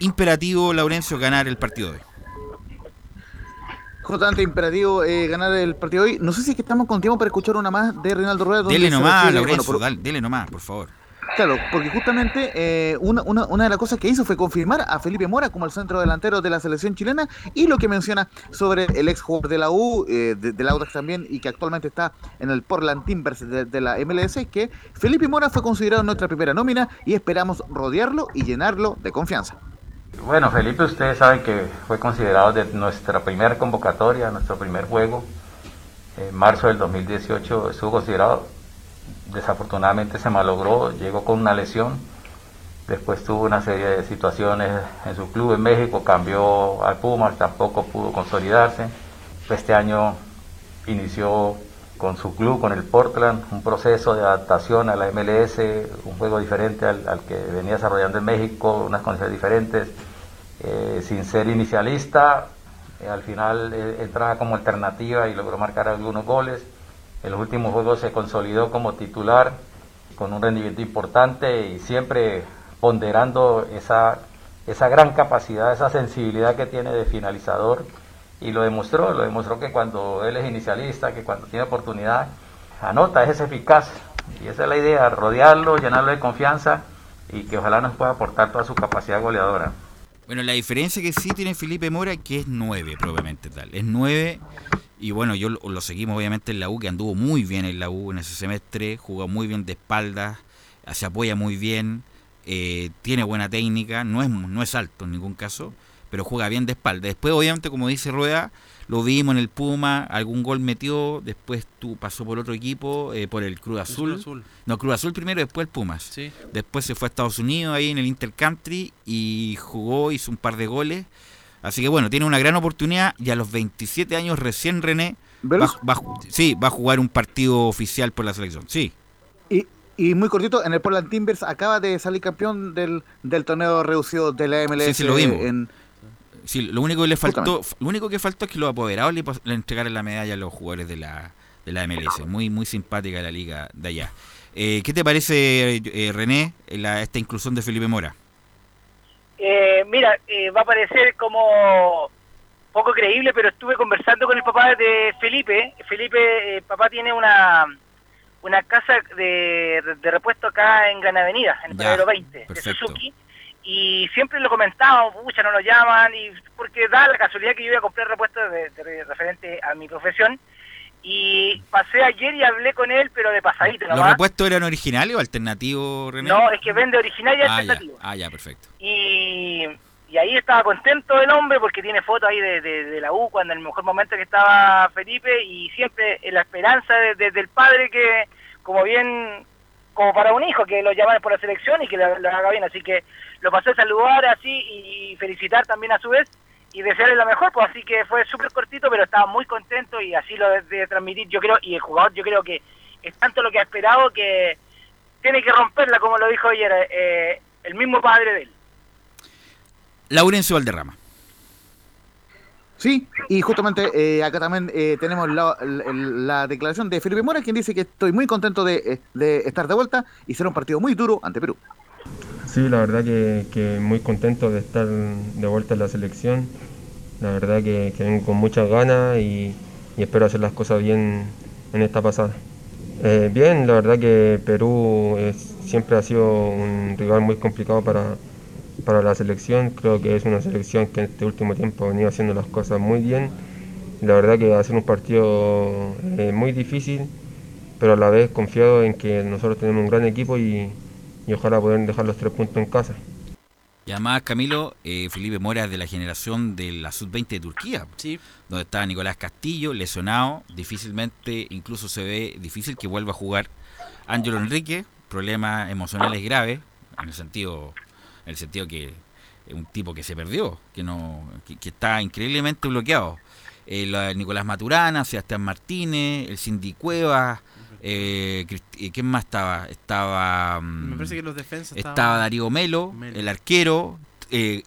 imperativo, Laurencio, ganar el partido de hoy. Justamente imperativo eh, ganar el partido de hoy. No sé si es que estamos con tiempo para escuchar una más de Reinaldo Rueda. Dele nomás, Laurencio, bueno, por- dale, dele nomás, por favor. Claro, porque justamente eh, una, una, una de las cosas que hizo fue confirmar a Felipe Mora como el centro delantero de la selección chilena y lo que menciona sobre el ex jugador de la U, eh, de, del Audax también, y que actualmente está en el Portland Timbers de, de la MLS, es que Felipe Mora fue considerado nuestra primera nómina y esperamos rodearlo y llenarlo de confianza. Bueno, Felipe, ustedes saben que fue considerado de nuestra primera convocatoria, nuestro primer juego. En marzo del 2018 estuvo considerado, desafortunadamente se malogró, llegó con una lesión. Después tuvo una serie de situaciones en su club en México, cambió al Pumas, tampoco pudo consolidarse. Este año inició con su club, con el Portland, un proceso de adaptación a la MLS, un juego diferente al, al que venía desarrollando en México, unas condiciones diferentes, eh, sin ser inicialista, eh, al final eh, entraba como alternativa y logró marcar algunos goles. En los últimos juegos se consolidó como titular con un rendimiento importante y siempre ponderando esa, esa gran capacidad, esa sensibilidad que tiene de finalizador y lo demostró, lo demostró que cuando él es inicialista, que cuando tiene oportunidad, anota, es eficaz. Y esa es la idea, rodearlo, llenarlo de confianza y que ojalá nos pueda aportar toda su capacidad goleadora. Bueno, la diferencia que sí tiene Felipe Mora que es 9 probablemente tal. Es 9 y bueno, yo lo, lo seguimos obviamente en la U, que anduvo muy bien en la U en ese semestre, jugó muy bien de espaldas, se apoya muy bien, eh, tiene buena técnica, no es, no es alto en ningún caso, pero juega bien de espalda. Después, obviamente, como dice Rueda, lo vimos en el Puma, algún gol metió, después tú pasó por otro equipo, eh, por el Cruz Azul. Cruz Azul. No, Cruz Azul primero, después el Pumas. Sí. Después se fue a Estados Unidos ahí en el Intercountry y jugó, hizo un par de goles. Así que bueno, tiene una gran oportunidad y a los 27 años recién René va, sí, va a jugar un partido oficial por la selección. Sí. Y, y muy cortito, en el Portland Timbers acaba de salir campeón del, del torneo reducido de la MLS. Sí, sí, lo vimos. En, Sí, lo único que le faltó, Justamente. lo único que faltó es que los apoderados le, le entregaran la medalla a los jugadores de la, de la MLS. Muy, muy simpática la liga de allá. Eh, ¿Qué te parece, eh, René, la- esta inclusión de Felipe Mora? Eh, mira, eh, va a parecer como poco creíble, pero estuve conversando con el papá de Felipe. Felipe, eh, papá tiene una una casa de, de repuesto acá en Gran Avenida, en el Ya, Paradero 20, de perfecto. Suzuki. Y siempre lo comentábamos, pucha, no lo llaman, y porque da la casualidad que yo iba a comprar repuestos de, de- referente a mi profesión. Y pasé ayer y hablé con él, pero de pasadito ¿Los repuestos eran originales o alternativos, René? No, es que vende original y ah, ya, alternativo. ah, ya, perfecto. Y, y ahí estaba contento el hombre porque tiene fotos ahí de, de- de la U cuando en el mejor momento que estaba Felipe y siempre en la esperanza de- de- del padre que, como bien, como para un hijo, que lo llaman por la selección y que lo, lo haga bien. Así que lo pasé a saludar así y felicitar también a su vez y desearle lo mejor. Pues así que fue súper cortito, pero estaba muy contento y así lo de, de transmitir yo creo. Y el jugador yo creo que es tanto lo que ha esperado que tiene que romperla, como lo dijo ayer eh, el mismo padre de él. Laurencio Valderrama. sí, y justamente eh, acá también eh, tenemos la, la- la declaración de Felipe Mora, quien dice que estoy muy contento de, eh, de estar de vuelta y será un partido muy duro ante Perú. Sí, la verdad que, que muy contento de estar de vuelta en la selección. La verdad que, vengo con muchas ganas y, espero hacer las cosas bien en esta pasada. Eh, bien, la verdad que Perú siempre ha sido un rival muy complicado para, para la selección. Creo que es una selección que en este último tiempo ha venido haciendo las cosas muy bien. La verdad que va a ser un partido eh, muy difícil, pero a la vez confiado en que nosotros tenemos un gran equipo y, y ojalá poder dejar los tres puntos en casa. Y además, Camilo, eh, Felipe Mora es de la generación de la Sub-20 de Turquía. Sí. Donde estaba Nicolás Castillo, lesionado. Difícilmente, incluso se ve difícil que vuelva a jugar. Ángelo Enrique, problemas emocionales graves, en el sentido, en el sentido que es un tipo que se perdió, que no, que, que está increíblemente bloqueado. Eh, la- Nicolás Maturana, Sebastián Martínez, el Cindy Cuevas, eh, ¿quién más estaba? Estaba mm, Me parece que los defensas estaba estaban- Darío Melo, Melo. el arquero, eh,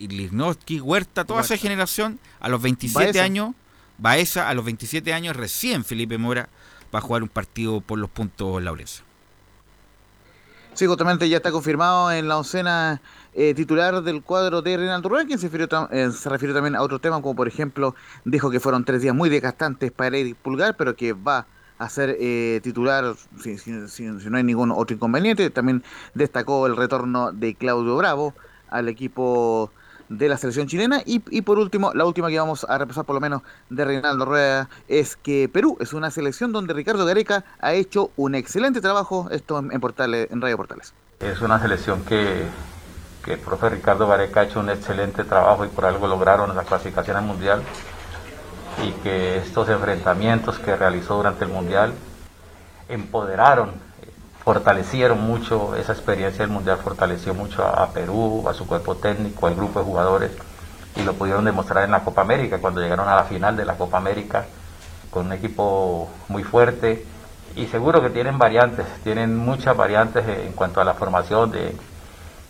Huerta, toda esa generación, a los 27 Baeza. años, Baeza, a los 27 años, recién Felipe Mora va a jugar un partido por los puntos Laurencio. Sí, justamente ya está confirmado en la oncena eh, titular del cuadro de Reinaldo Rueda, quien se refirió, eh, se refirió también a otros temas, como por ejemplo, dijo que fueron tres días muy desgastantes para Eric Pulgar, pero que va a ser eh, titular si, no hay ningún otro inconveniente. También destacó el retorno de Claudio Bravo al equipo de la selección chilena. Y, y por último, la última que vamos a repasar por lo menos de Reinaldo Rueda es que Perú es una selección donde Ricardo Gareca ha hecho un excelente trabajo, esto en, en Portales, en Radio Portales. Es una selección que, que el profe Ricardo Gareca ha hecho un excelente trabajo y por algo lograron la clasificación al Mundial y que estos enfrentamientos que realizó durante el Mundial empoderaron, fortalecieron mucho esa experiencia del Mundial, fortaleció mucho a, Perú, a su cuerpo técnico, al grupo de jugadores y lo pudieron demostrar en la Copa América cuando llegaron a la final de la Copa América con un equipo muy fuerte y seguro que tienen variantes, tienen muchas variantes en cuanto a la formación de,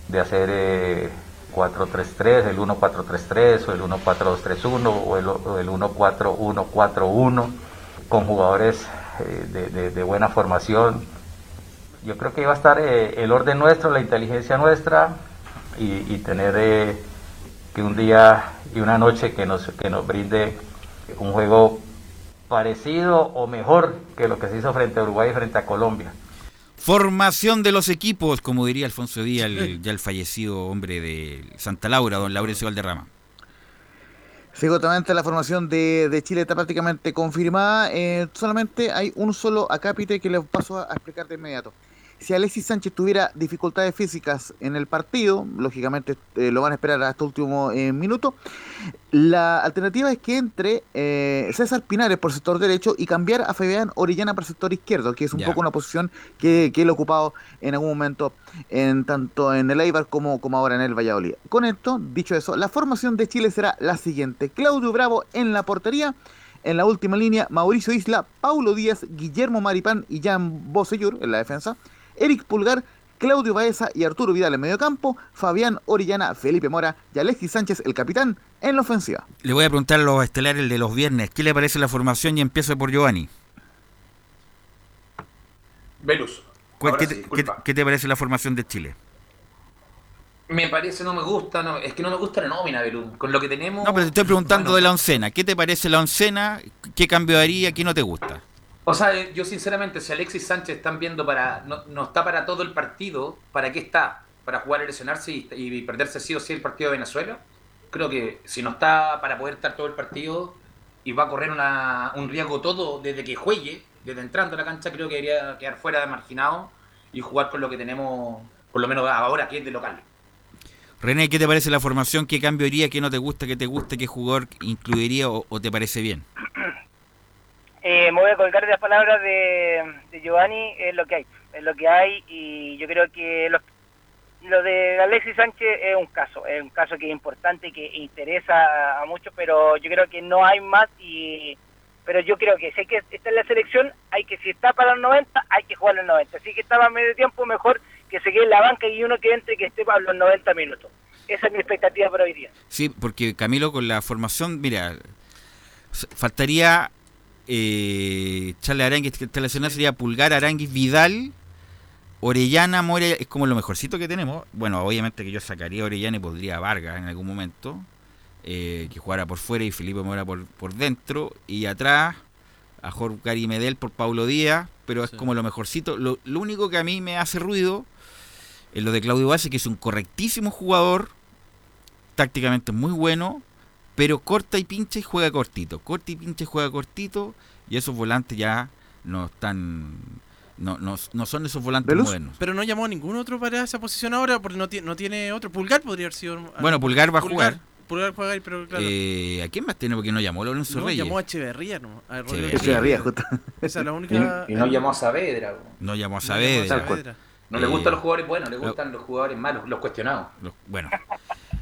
de hacer eh, 4-3-3, el 1-4-3-3 o el 1-4-2-3-1 o el, o el 1-4-1-4-1 con jugadores eh, de, de- de buena formación. Yo creo que iba a estar eh, el orden nuestro, la inteligencia nuestra y, tener eh, que un día y una noche que nos, que nos brinde un juego parecido o mejor que lo que se hizo frente a Uruguay y frente a Colombia. Formación de los equipos, como diría Alfonso Díaz, el- ya el fallecido hombre de Santa Laura, don Laurencio Valderrama. Sí, justamente la formación de, de Chile está prácticamente confirmada. eh, solamente hay un solo acápite que les paso a, a explicar de inmediato. Si Alexis Sánchez tuviera dificultades físicas en el partido, lógicamente eh, lo van a esperar hasta último eh, minuto. La alternativa es que entre eh, César Pinares por sector derecho y cambiar a Fabián Orellana por sector izquierdo, que es un poco una posición que, que él ha ocupado en algún momento en tanto en el Eibar como, como ahora en el Valladolid. Con esto, dicho eso, la formación de Chile será la siguiente. Claudio Bravo en la portería. En la última línea, Mauricio Isla, Paulo Díaz, Guillermo Maripán y Jan Bosellur en la defensa. Eric Pulgar, Claudio Baeza y Arturo Vidal en medio campo. Fabián Orellana, Felipe Mora y Alexis Sánchez, el capitán, en la ofensiva. Le voy a preguntar a los estelares el de los viernes, ¿qué le parece la formación? Y empiezo por Giovanni. Velus. ¿Cuál- ahora ¿Qué, sí, te, disculpa. qué- qué te parece la formación de Chile? Me parece, no me gusta, no, es que no me gusta la nómina, Velus. Con lo que tenemos. No, pero te estoy preguntando de la oncena. ¿Qué te parece la oncena? ¿Qué cambio haría? ¿Qué no te gusta? O sea, eh, yo sinceramente, si Alexis Sánchez están viendo para. No, está para todo el partido, ¿para qué está? ¿Para jugar a lesionarse y, y perderse sí o sí el partido de Venezuela? Creo que si no está para poder estar todo el partido y va a correr una- un riesgo todo desde que juegue, desde entrando a la cancha, creo que debería quedar fuera de marginado y jugar con lo que tenemos, por lo menos ahora, que es de local. René, ¿qué te parece la formación? ¿Qué cambio haría? ¿Qué no te gusta? ¿Qué te gusta? ¿Qué jugador incluiría o te parece bien? Eh, me voy a colgar de las palabras de, de Giovanni, es lo que hay, es lo que hay y yo creo que los- lo de Alexis Sánchez es un caso, es un caso que es importante, que interesa a, muchos, pero yo creo que no hay más y pero yo creo que si hay que está en la selección, hay que si está para los 90, hay que jugar los 90, si que estaba medio tiempo, mejor que se quede en la banca y uno que entre que esté para los 90 minutos. Esa es mi expectativa para hoy día. Sí, porque Camilo con la formación, mira, faltaría eh, Charles Aranguis, que está lesionado, sería Pulgar, Aranguis, Vidal, Orellana, Mora, es como lo mejorcito que tenemos. Bueno, obviamente que yo sacaría a Orellana y podría a Vargas en algún momento, eh, que jugara por fuera y Felipe Mora por, por dentro, y atrás a Jorge Gary Medel por Paulo Díaz, pero es como lo mejorcito. Lo, lo único que a mí me hace ruido es lo de Claudio Base, que es un correctísimo jugador, tácticamente muy bueno, pero corta y pincha y juega cortito. Corta y pincha y juega cortito, y esos volantes ya no están. No, no, no son esos volantes modernos. Pero no llamó a ningún otro para esa posición ahora porque no, tiene no tiene otro. Pulgar podría haber sido. Bueno, Pulgar va a jugar. Pulgar juega ahí, pero claro. Eh, ¿A quién más tiene? Porque no llamó a Lorenzo no, Reyes. llamó a Echeverría, ¿no? A Echeverría. Echeverría, justo. Esa es la única. Y, y no llamó a Saavedra. No llamó a No Saavedra. llamó a Saavedra. No le Eh, gustan los jugadores buenos, le lo- gustan los jugadores malos, los cuestionados. los- bueno,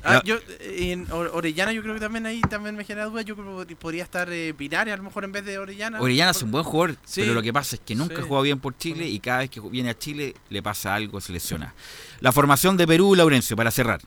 Ah, yo, en Or- Orellana yo creo que también ahí también me genera duda. Yo creo que podría estar eh, Pinares a lo mejor en vez de Orellana. Orellana es un buen jugador, Sí. pero lo que pasa es que nunca Sí. ha jugado bien por Chile y cada vez que viene a Chile le pasa algo, se lesiona. La formación de Perú, Laurencio, para cerrar.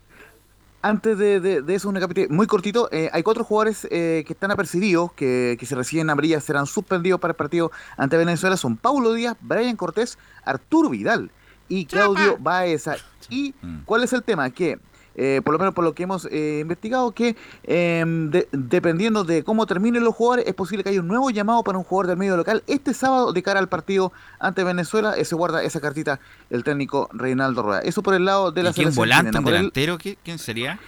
Antes de, de- de eso, un capítulo muy cortito. eh, hay cuatro jugadores eh, que están apercibidos, que, que si reciben amarilla serán suspendidos para el partido ante Venezuela. Son Paulo Díaz, Brian Cortés, Arturo Vidal y Claudio Baeza. ¿Y cuál es el tema? Que, eh, por lo menos por lo que hemos eh, investigado, que eh, de- dependiendo de cómo terminen los jugadores, es posible que haya un nuevo llamado para un jugador del medio local este sábado de cara al partido ante Venezuela. Ese guarda esa cartita el técnico Reinaldo Rueda. Eso por el lado de la ¿Y quién selección volante, chilena. un el- delantero? ¿Qué- ¿Quién sería?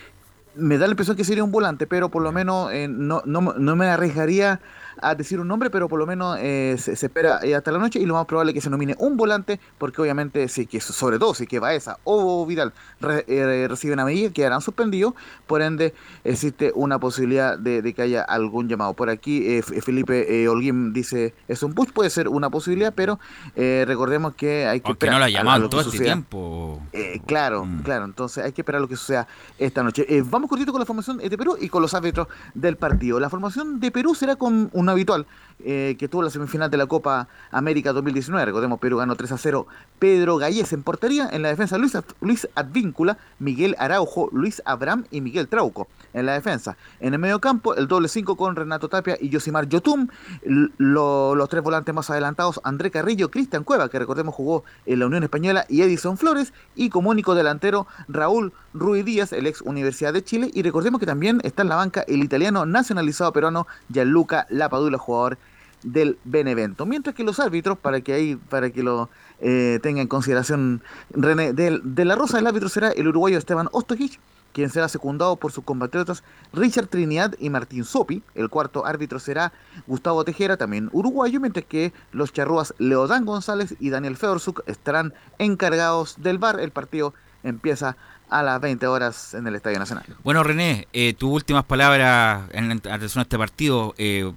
me da la impresión que sería un volante, pero por lo menos eh, no, no, no me arriesgaría a decir un nombre, pero por lo menos eh, se, se espera eh, hasta la noche y lo más probable es que se nomine un volante, porque obviamente sí que sobre todo si que Baeza o Vidal re- eh, reciben a medida quedarán suspendidos, por ende existe una posibilidad de, de que haya algún llamado. Por aquí eh, Felipe eh, Holguín dice es un push, puede ser una posibilidad, pero eh, recordemos que hay que Aunque esperar no lo ha a llamado lo todo este suceda. tiempo. Claro, claro, entonces hay que esperar lo que suceda esta noche. Vamos cortito con la formación de Perú y con los árbitros del partido. La formación de Perú será con habitual, eh, que tuvo la semifinal de la Copa América 2019. Recordemos, Perú ganó 3 a 0. Pedro Gallés en portería. En la defensa, Luis, Luis Advíncula, Miguel Araujo, Luis Abraham y Miguel Trauco. En la defensa. En el medio campo, el doble 5 con Renato Tapia y Yosimar Yotum. Los tres volantes más adelantados, André Carrillo, Cristian Cueva, que recordemos jugó en la Unión Española, y Edison Flores. Y como único delantero, Raúl Ruiz Díaz, el ex Universidad de Chile. Y recordemos que también está en la banca el italiano nacionalizado peruano Gianluca Lapadula, jugador del Benevento. Mientras que los árbitros, para que ahí, para que lo eh, tenga en consideración René, de, de la Rosa, el árbitro será el uruguayo Esteban Ostojic, quien será secundado por sus compatriotas Richard Trinidad y Martín Sopi. El cuarto árbitro será Gustavo Tejera, también uruguayo, mientras que los charrúas Leodán González y Daniel Feorsuk estarán encargados del bar. El partido empieza a las 20 horas en el Estadio Nacional. Bueno, René, eh, tus últimas palabras en atención a este partido. eh,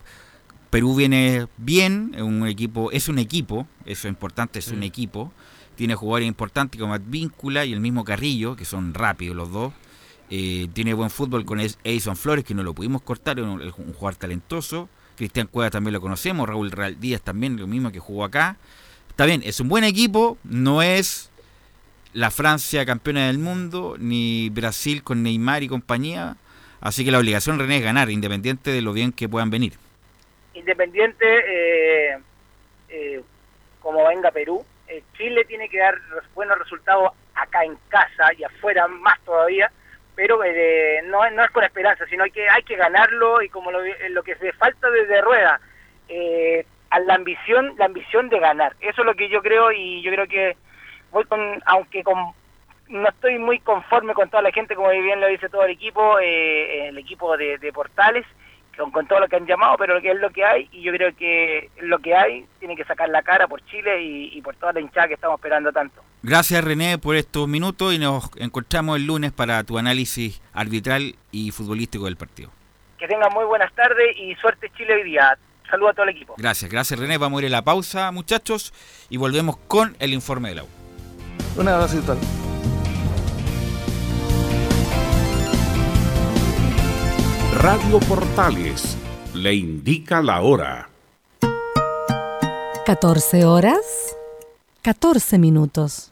Perú viene bien, es un equipo, es un equipo, eso es importante, es un equipo. Tiene jugadores importantes como Advíncula y el mismo Carrillo, que son rápidos los dos. Eh, tiene buen fútbol con Edison Flores, que no lo pudimos cortar, es un, un jugador talentoso. Cristian Cueva también lo conocemos, Raúl Real Díaz también, lo mismo que jugó acá. Está bien, es un buen equipo, no es la Francia campeona del mundo, ni Brasil con Neymar y compañía. Así que la obligación, René, es ganar, independiente de lo bien que puedan venir. Independiente, eh, eh, como venga Perú, eh, Chile tiene que dar buenos resultados acá en casa y afuera más todavía, pero eh, no, no es con esperanza, sino hay que hay que ganarlo y como lo, lo que se falta desde Rueda, eh, a la ambición, la ambición de ganar. Eso es lo que yo creo y yo creo que voy con, aunque con no estoy muy conforme con toda la gente, como bien lo dice todo el equipo, eh, el equipo de, de Portales, con, con todo lo que han llamado, pero lo que es lo que hay, y yo creo que lo que hay tiene que sacar la cara por Chile y, y por toda la hinchada que estamos esperando tanto. Gracias, René, por estos minutos y nos encontramos el lunes para tu análisis arbitral y futbolístico del partido. Que tengan muy buenas tardes y suerte Chile hoy día. Saludos a todo el equipo. Gracias, gracias, René. Vamos a ir a la pausa, muchachos, y volvemos con el informe del agua. Un abrazo virtual. Radio Portales le indica la hora. 14 horas, 14 minutos.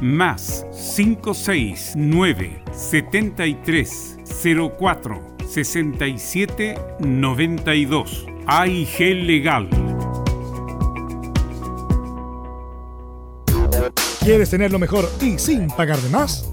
más 569 73 04 67 92 AIG Legal. ¿Quieres tener lo mejor y sin pagar de más?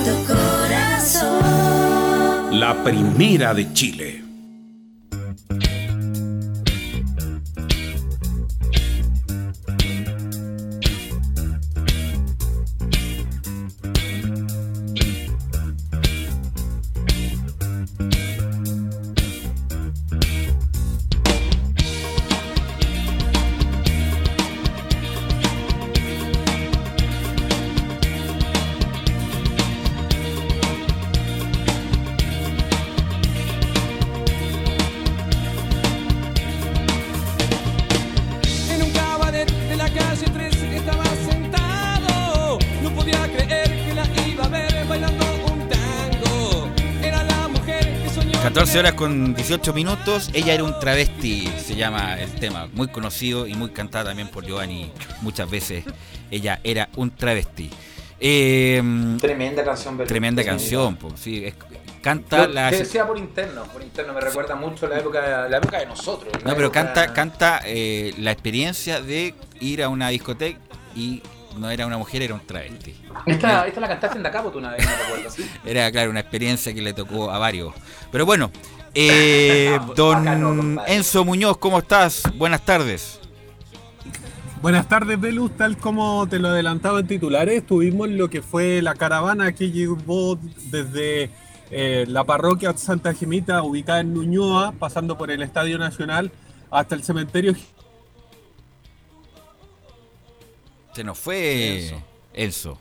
La primera de Chile. Horas con 18 minutos. Ella era un travesti, se llama el tema. Muy conocido y muy cantado también por Giovanni muchas veces. Ella era un travesti. Eh, Tremenda canción, Belén. Tremenda canción, po, sí, es- canta la. te decía por interno, por interno me recuerda mucho la época, la época de nosotros. la No, pero época- canta, canta eh, la experiencia de ir a una discoteca y no era una mujer, era un travesti. Esta, esta la cantaste en Dacapo tú una vez, no recuerdo. ¿sí? Era, claro, una experiencia que le tocó a varios. Pero bueno, eh, don Enzo Muñoz, ¿cómo estás? Buenas tardes. Buenas tardes, Velus. Tal como te lo adelantaba en titulares, tuvimos lo que fue la caravana que llevó desde eh, la parroquia Santa Gemita, ubicada en Nuñoa, pasando por el Estadio Nacional, hasta el cementerio. Se nos fue Enzo.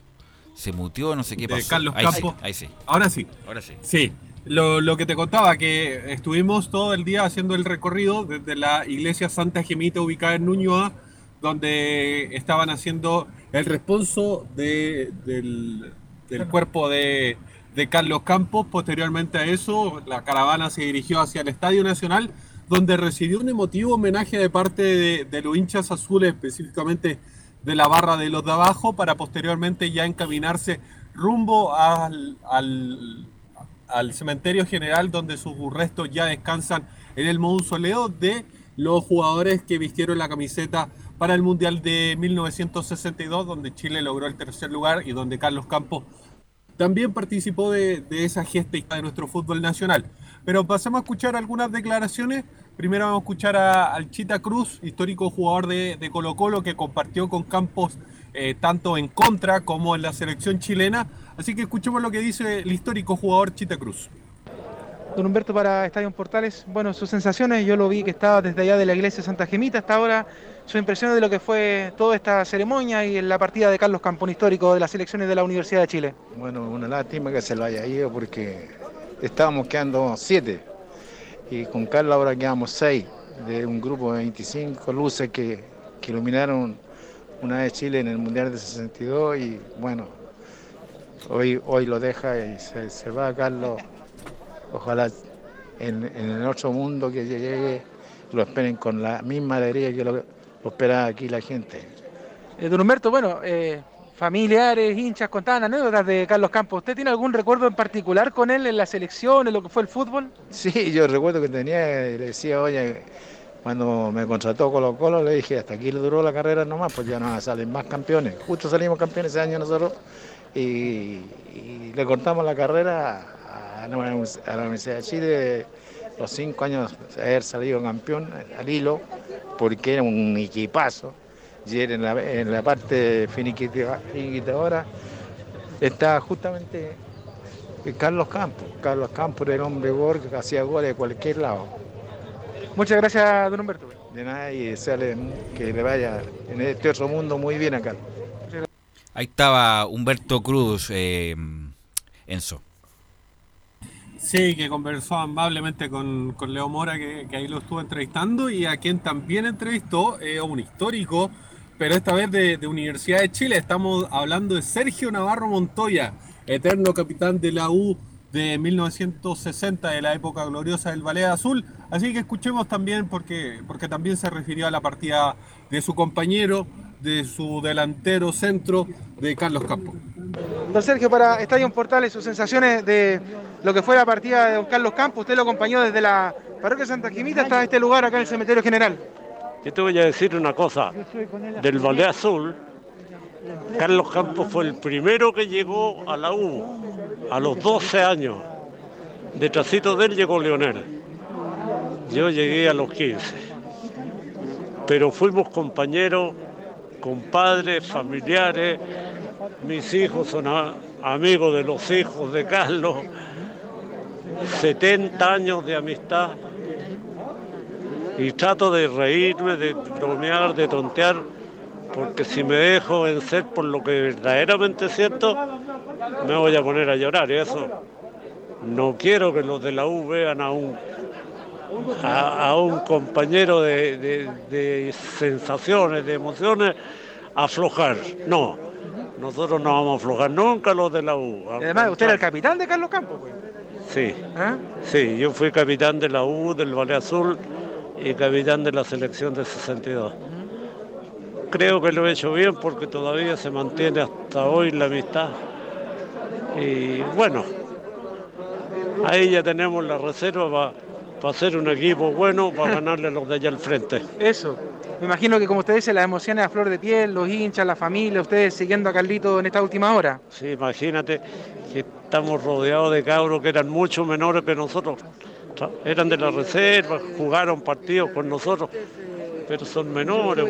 Se mutió, no sé qué De pasó. Carlos ahí Campos. Sí, ahí sí. Ahora sí. Ahora sí. Sí, lo, lo que te contaba, que estuvimos todo el día haciendo el recorrido desde la iglesia Santa Gemita ubicada en Nuñoa, donde estaban haciendo el responso de- del, del cuerpo de, de Carlos Campos. Posteriormente a eso, la caravana se dirigió hacia el Estadio Nacional, donde recibió un emotivo homenaje de parte de, de los hinchas azules, específicamente de la barra de los de abajo, para posteriormente ya encaminarse rumbo al, al, al cementerio general donde sus restos ya descansan en el mausoleo de los jugadores que vistieron la camiseta para el Mundial de 1962, donde Chile logró el tercer lugar y donde Carlos Campos también participó de, de esa gesta de nuestro fútbol nacional. Pero pasemos a escuchar algunas declaraciones. Primero vamos a escuchar a, al Chita Cruz, histórico jugador de, de Colo Colo, que compartió con Campos eh, tanto en contra como en la selección chilena. Así que escuchemos lo que dice el histórico jugador Chita Cruz. Don Humberto para Estadio Portales, bueno, sus sensaciones, yo lo vi que estaba desde allá de la iglesia de Santa Gemita hasta ahora, sus impresiones de lo que fue toda esta ceremonia y la partida de Carlos Campón histórico de las selecciones de la Universidad de Chile. Bueno, una lástima que se lo haya ido porque estábamos quedando siete y con Carlos ahora quedamos seis de un grupo de 25 luces que, iluminaron una vez Chile en el Mundial de 62 y bueno, hoy, hoy lo deja y se, se va Carlos. Ojalá en, el otro mundo que llegue lo esperen con la misma alegría que lo, lo espera aquí la gente. Eh, don Humberto, bueno, eh, familiares, hinchas, contaban anécdotas de Carlos Campos. ¿Usted tiene algún recuerdo en particular con él en la selección, en lo que fue el fútbol? Sí, yo recuerdo que tenía, le decía, oye, cuando me contrató Colo Colo, le dije, hasta aquí le duró la carrera nomás, pues ya no salen más campeones. Justo salimos campeones ese año nosotros y, le cortamos la carrera a a la Universidad de Chile, los cinco años de haber salido campeón al hilo, porque era un equipazo. Y en la, en la parte finiquita- finiquitadora estaba justamente Carlos Campos. Carlos Campos era el hombre gol que hacía goles de cualquier lado. Muchas gracias, don Humberto. De nada y desearle que le vaya en este otro mundo muy bien acá. Ahí estaba Humberto Cruz, eh, Enzo. Sí, que conversó amablemente con, con Leo Mora, que, que ahí lo estuvo entrevistando, y a quien también entrevistó eh, un histórico pero esta vez de, Universidad de Chile. Estamos hablando de Sergio Navarro Montoya, eterno capitán de la U de 1960, de la época gloriosa del Ballet Azul. Así que escuchemos también, porque, porque también se refirió a la partida de su compañero, de su delantero centro, de Carlos Campos. Don Sergio, para Estadio Portales, sus sensaciones de lo que fue la partida de don Carlos Campos, usted lo acompañó desde la parroquia Santa Jimita hasta este lugar acá en el cementerio general. Yo te voy a decir una cosa, del Ballet Azul, Carlos Campos fue el primero que llegó a la U a los 12 años. Detrásito de él llegó Leonel. Yo llegué a los 15. Pero fuimos compañeros, compadres, familiares. Mis hijos son amigos de los hijos de Carlos. 70 años de amistad. Y trato de reírme, de bromear, de tontear, porque si me dejo vencer por lo que verdaderamente siento, me voy a poner a llorar. Y eso no quiero que los de la U vean a un, a, a un compañero de, de- de sensaciones, de emociones, aflojar. No, nosotros no vamos a aflojar nunca los de la U. Además, usted era el capitán de Carlos Campos. pues. Sí, ¿Ah? sí, yo fui capitán de la U, del Ballet Azul y capitán de la selección de 62. Creo que lo he hecho bien porque todavía se mantiene hasta hoy la amistad. Y bueno, ahí ya tenemos la reserva para hacer un equipo bueno, para ganarle a los de allá al frente. Eso. Me imagino que como usted dice, las emociones a flor de piel, los hinchas, la familia, ustedes siguiendo a Carlito en esta última hora. Sí, imagínate que estamos rodeados de cabros que eran mucho menores que nosotros. Eran de la reserva, jugaron partidos con nosotros, pero son menores.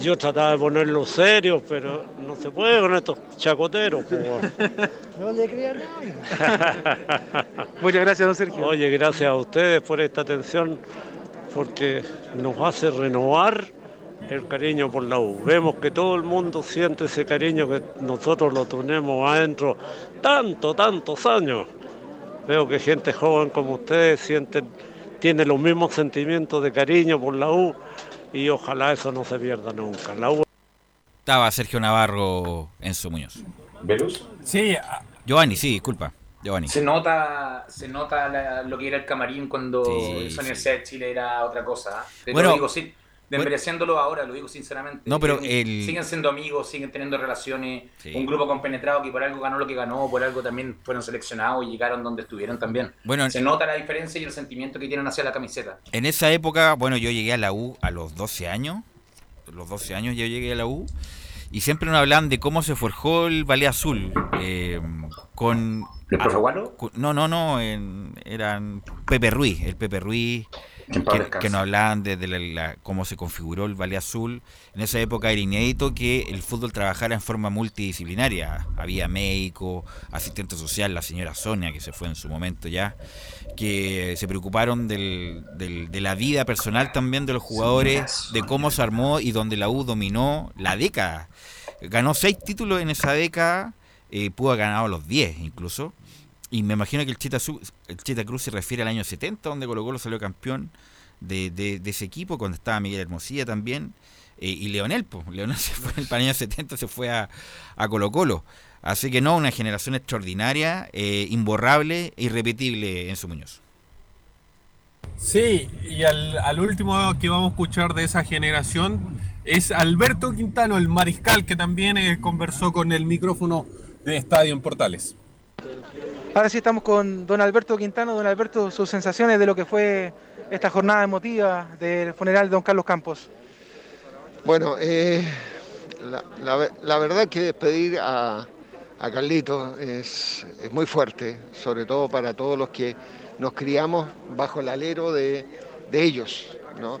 Yo trataba de ponerlos serios, pero no se puede con estos chacoteros. pues. No le crean nada. Muchas gracias, don Sergio. Oye, gracias a ustedes por esta atención, porque nos hace renovar el cariño por la U. Vemos que todo el mundo siente ese cariño que nosotros lo tenemos adentro tanto, tantos años. Veo que gente joven como ustedes sienten, tiene los mismos sentimientos de cariño por la U y ojalá eso no se pierda nunca. La U Estaba Sergio Navarro Enzo Muñoz. ¿Velus? Sí, Giovanni, sí, disculpa. Giovanni. Se nota, se nota la- lo que era el camarín cuando Sí, esa sí. Universidad de Chile era otra cosa. Te Bueno, lo digo sin, bueno. desmereciéndolo ahora, lo digo sinceramente. No, pero el- Siguen siendo amigos, siguen teniendo relaciones. Sí. Un grupo compenetrado que por algo ganó lo que ganó, por algo también fueron seleccionados y llegaron donde estuvieron también. Bueno, se nota la diferencia y el sentimiento que tienen hacia la camiseta. En esa época, bueno, yo llegué a la U a los 12 años. Los 12 años yo llegué a la U. Y siempre nos hablaban de cómo se forjó el Ballet Azul. eh, con. ¿El profe Gualo? No, no, no. en- eran Pepe Ruiz. El Pepe Ruiz. Que nos hablaban de, de la- la- cómo se configuró el Ballet Azul. En esa época era inédito que el fútbol trabajara en forma multidisciplinaria. Había médico, asistente social, la señora Sonia, que se fue en su momento ya, que se preocuparon del- del- de la vida personal también de los jugadores, de cómo se armó y donde la U dominó la década. Ganó seis títulos en esa década, eh, pudo haber ganado los 10 incluso. Y me imagino que el Chita, Cruz se refiere al año 70, donde Colo Colo salió campeón de, ese equipo, cuando estaba Miguel Hermosilla también. eh, y Leonel, pues, Leonel se fue, para el año 70 se fue a, a Colo Colo. Así que no, una generación extraordinaria, eh, imborrable, irrepetible en su Muñoz. Sí, y al, al último que vamos a escuchar de esa generación es Alberto Quintano, el mariscal, que también eh, conversó con el micrófono de Estadio en Portales. Ahora sí estamos con don Alberto Quintano. Don Alberto, sus sensaciones de lo que fue esta jornada emotiva del funeral de don Carlos Campos. Bueno, eh, la, la- la verdad que despedir a, a Carlito es, muy fuerte, sobre todo para todos los que nos criamos bajo el alero de, ellos, ¿no?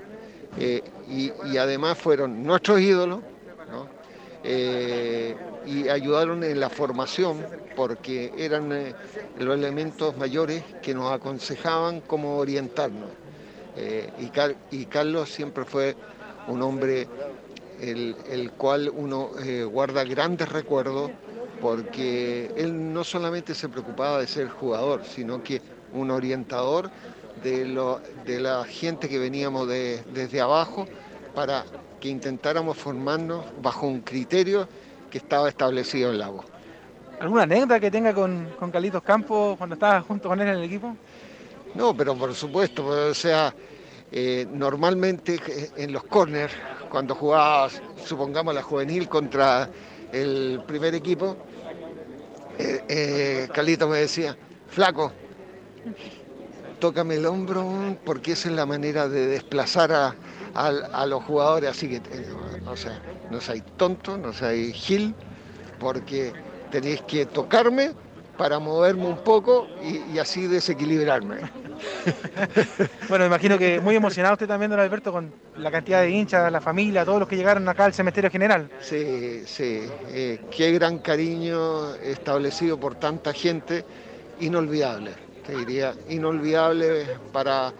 Eh, y, además fueron nuestros ídolos. Eh, y ayudaron en la formación porque eran eh, los elementos mayores que nos aconsejaban cómo orientarnos. Eh, y, y Carlos siempre fue un hombre el, el cual uno guarda grandes recuerdos porque él no solamente se preocupaba de ser jugador, sino que un orientador de, lo- de la gente que veníamos de- desde abajo para que intentáramos formarnos bajo un criterio que estaba establecido en la voz. ¿Alguna anécdota que tenga con, con Carlitos Campos cuando estaba junto con él en el equipo? No, pero por supuesto, o sea, eh, normalmente eh, en los corners, cuando jugaba, supongamos, la juvenil contra el primer equipo, eh, eh, Carlito me decía, flaco, tócame el hombro porque esa es la manera de desplazar a, a- a los jugadores, así que, eh, o sea, no seáis tonto, no seáis gil, porque tenéis que tocarme para moverme un poco y, y así desequilibrarme. Bueno, imagino que muy emocionado usted también, don Alberto, con la cantidad de hinchas, la familia, todos los que llegaron acá al cementerio general. Sí, sí, eh, qué gran cariño establecido por tanta gente, inolvidable, te diría, inolvidable para,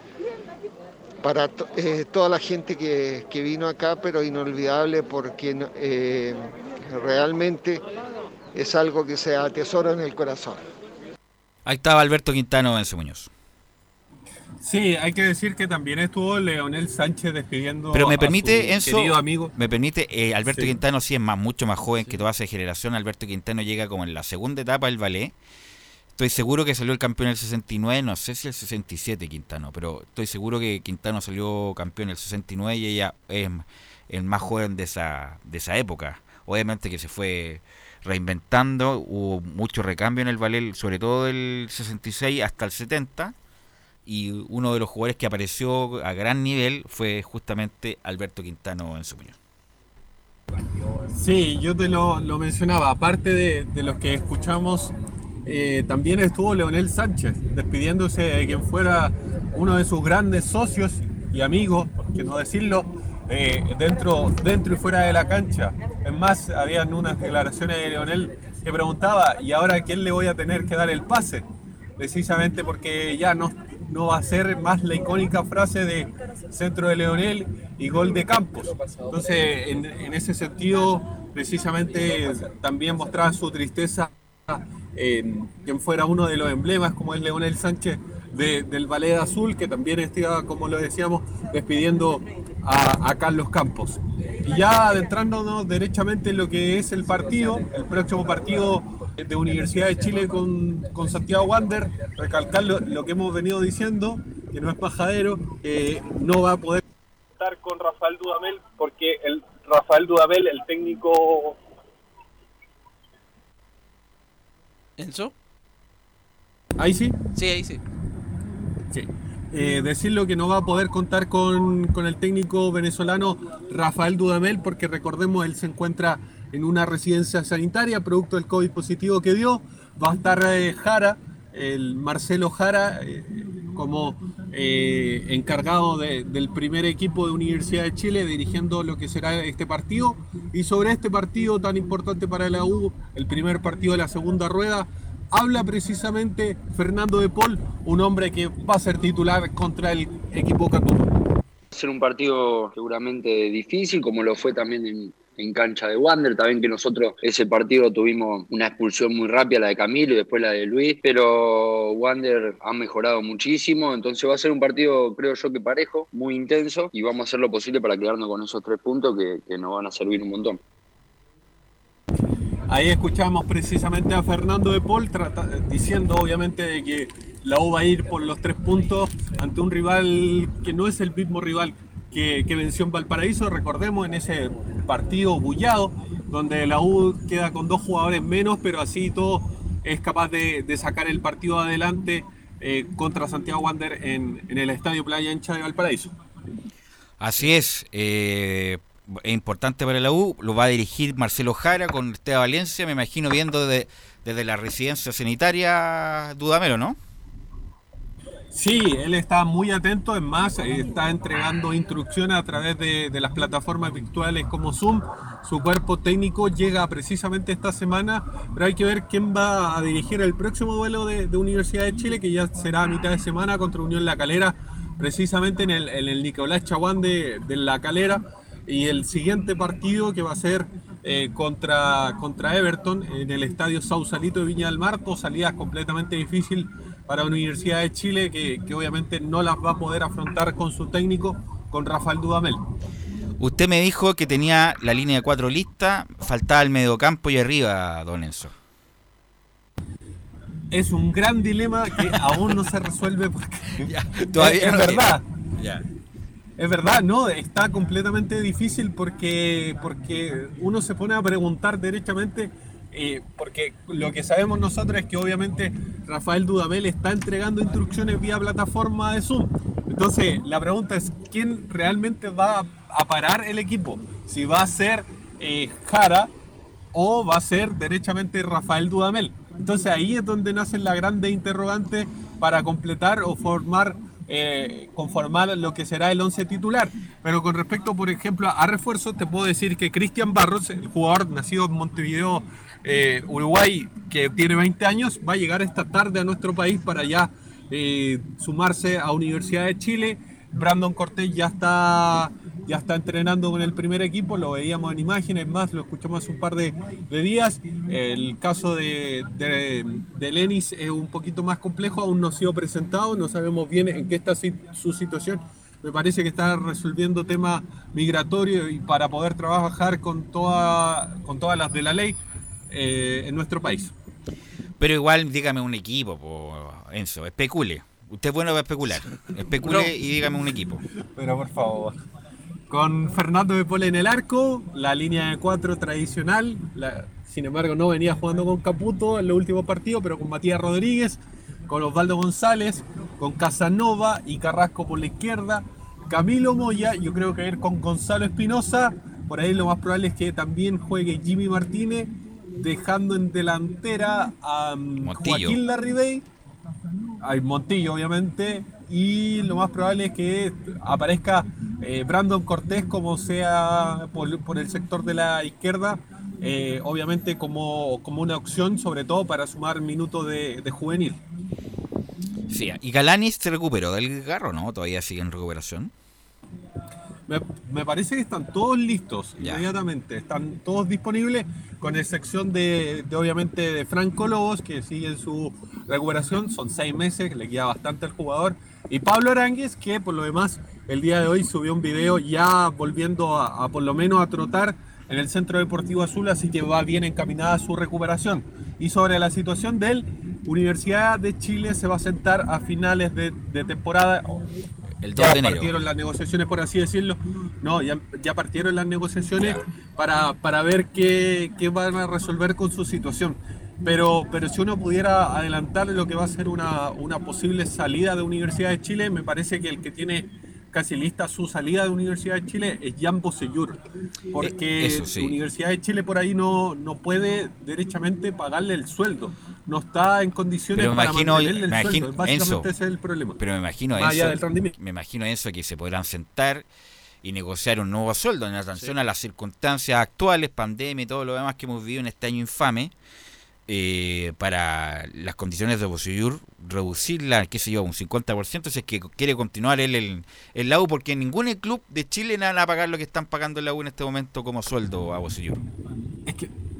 para eh, toda la gente que, que vino acá, pero inolvidable porque eh, realmente es algo que se atesora en el corazón. Ahí estaba Alberto Quintano en Muñoz. Sí, hay que decir que también estuvo Leonel Sánchez despidiendo Pero me a permite, su Enzo, querido amigo. me permite, eh, Alberto Sí. Quintano sí es más, mucho más joven que toda esa generación. Alberto Quintano llega como en la segunda etapa del ballet. Estoy seguro que salió el campeón en el 69, no sé si el 67 Quintano, pero estoy seguro que Quintano salió campeón en el 69 y ella es el más joven de esa, de esa época. Obviamente que se fue reinventando, hubo mucho recambio en el ballet, sobre todo del 66 hasta el 70 y uno de los jugadores que apareció a gran nivel fue justamente Alberto Quintano en su opinión. Sí, yo te lo, lo mencionaba. Aparte de, de los que escuchamos, eh, también estuvo Leonel Sánchez despidiéndose de quien fuera uno de sus grandes socios y amigos, por qué no decirlo, eh, dentro, dentro y fuera de la cancha. Es más, habían unas declaraciones de Leonel que preguntaba, ¿y ahora a quién le voy a tener que dar el pase? Precisamente porque ya no, no va a ser más la icónica frase de centro de Leonel y gol de Campos. Entonces, en, en ese sentido, precisamente también mostraba su tristeza en quien fuera uno de los emblemas, como es Leonel Sánchez de- del Ballet Azul, que también estaba, como lo decíamos, despidiendo a, Carlos Campos. Y ya adentrándonos derechamente en lo que es el partido, el próximo partido de Universidad de Chile con, Santiago Wander, recalcar lo, que hemos venido diciendo, que no es majadero, que no va a poder estar con Rafael Dudamel, porque el Rafael Dudamel, el técnico ¿Enzo? Ahí sí. Sí, ahí sí. Sí. Eh, decirlo que no va a poder contar con, con el técnico venezolano Rafael Dudamel, porque recordemos, él se encuentra en una residencia sanitaria, producto del COVID positivo que dio. Va a estar eh, Jara, el Marcelo Jara, eh, como eh, encargado de- del primer equipo de Universidad de Chile, dirigiendo lo que será este partido. Y sobre este partido tan importante para la U, el primer partido de la segunda rueda, habla precisamente Fernando de Paul, un hombre que va a ser titular contra el equipo Catuto. Va a ser un partido seguramente difícil, como lo fue también en, en cancha de Wander. También que nosotros ese partido tuvimos una expulsión muy rápida, la de Camilo y después la de Luis, pero Wander ha mejorado muchísimo. Entonces va a ser un partido, creo yo, que parejo, muy intenso y vamos a hacer lo posible para quedarnos con esos tres puntos que, nos van a servir un montón. Ahí escuchamos precisamente a Fernando de Paul diciendo obviamente que la U va a ir por los tres puntos ante un rival que no es el mismo rival que, que venció en Valparaíso. Recordemos en ese partido bullado, donde la U queda con dos jugadores menos, pero así todo es capaz de, sacar el partido adelante eh, contra Santiago Wander en, en el Estadio Playa Ancha de Valparaíso. Así es, eh, es importante para la U, lo va a dirigir Marcelo Jara con Esteban Valencia, me imagino viendo de- desde la residencia sanitaria Dudamelo, ¿no? Sí, él está muy atento, es más, está entregando instrucciones a través de, las plataformas virtuales como Zoom. Su cuerpo técnico llega precisamente esta semana, pero hay que ver quién va a dirigir el próximo vuelo de, Universidad de Chile, que ya será a mitad de semana contra Unión La Calera, precisamente en el, Nicolás Chaguán de, La Calera. Y el siguiente partido que va a ser eh, contra, contra Everton en el estadio Sausalito de Viña del Mar, dos salidas completamente difícil para Universidad de Chile, que, que obviamente no las va a poder afrontar con su técnico, con Rafael Dudamel. Usted me dijo que tenía la línea de cuatro lista, faltaba el mediocampo y arriba, don Enzo. Es un gran dilema que aún no se resuelve porque todavía es, es no verdad. Ya. Es verdad, no, está completamente difícil porque, porque uno se pone a preguntar derechamente, porque lo que sabemos nosotros es que obviamente Rafael Dudamel está entregando instrucciones vía plataforma de Zoom. Entonces, la pregunta es, ¿quién realmente va a, a parar el equipo? Si va a ser eh, Jara o va a ser derechamente Rafael Dudamel. Entonces ahí es donde nacen las grandes interrogantes para completar o formar eh, conformar lo que será el 11 titular. Pero con respecto, por ejemplo, a refuerzos, te puedo decir que Cristian Barros, el jugador nacido en Montevideo, eh, Uruguay, que tiene 20 años, va a llegar esta tarde a nuestro país para ya eh, sumarse a Universidad de Chile. Brandon Cortés ya está, ya está entrenando con el primer equipo, lo veíamos en imágenes, más lo escuchamos hace un par de, de días. El caso de, de, de, Lenis es un poquito más complejo, aún no ha sido presentado, no sabemos bien en qué está su situación. Me parece que está resolviendo temas migratorios y para poder trabajar con, toda, con todas las de la ley eh, en nuestro país. Pero igual, dígame un equipo, po, Enzo, especule. Usted es bueno para especular. Especule No. y dígame un equipo. Pero por favor. Con Fernando de Pole en el arco, la línea de cuatro tradicional. la- sin embargo, no venía jugando con Caputo en los últimos partidos, pero con Matías Rodríguez, con Osvaldo González, con Casanova y Carrasco por la izquierda. Camilo Moya, yo creo que va a ir con Gonzalo Espinosa. Por ahí lo más probable es que también juegue Jimmy Martínez, dejando en delantera a mm, Montillo. Joaquín Larribey hay Montillo, obviamente, y lo más probable es que aparezca eh, Brandon Cortés como sea por, por el sector de la izquierda, eh, obviamente como, como una opción, sobre todo para sumar minutos de, de juvenil. Sí, y Galanis se recuperó del garro, ¿no? Todavía sigue en recuperación. Me, me parece que están todos listos inmediatamente, están todos disponibles, con excepción de, de, obviamente de Franco Lobos, que sigue en su recuperación, son seis meses, le queda bastante al jugador, y Pablo Aránguez, que por lo demás el día de hoy subió un video ya volviendo a, a por lo menos a trotar en el Centro Deportivo Azul, así que va bien encaminada su recuperación. Y sobre la situación de él, Universidad de Chile se va a sentar a finales de, de temporada. El 2 ya de enero. partieron las negociaciones, por así decirlo. No, ya, ya partieron las negociaciones para, para ver qué, qué van a resolver con su situación. Pero, pero si uno pudiera adelantar lo que va a ser una, una posible salida de Universidad de Chile, me parece que el que tiene casi lista su salida de Universidad de Chile es Jan Bosellur. Porque Eh, sí. Universidad de Chile por ahí no, no puede derechamente pagarle el sueldo. No está en condiciones Pero me para imagino, mantenerle el sueldo. Básicamente Enzo, ese es el problema. pero me imagino eso, me imagino eso que se podrán sentar y negociar un nuevo sueldo en atención a las circunstancias actuales, pandemia y todo lo demás que hemos vivido en este año infame, eh, para las condiciones de Bosellur, reducirla, qué sé yo, un 50%, si es que quiere continuar él en, en la porque ningún club de Chile le van a pagar lo que están pagando en la en este momento como sueldo a Bosellur.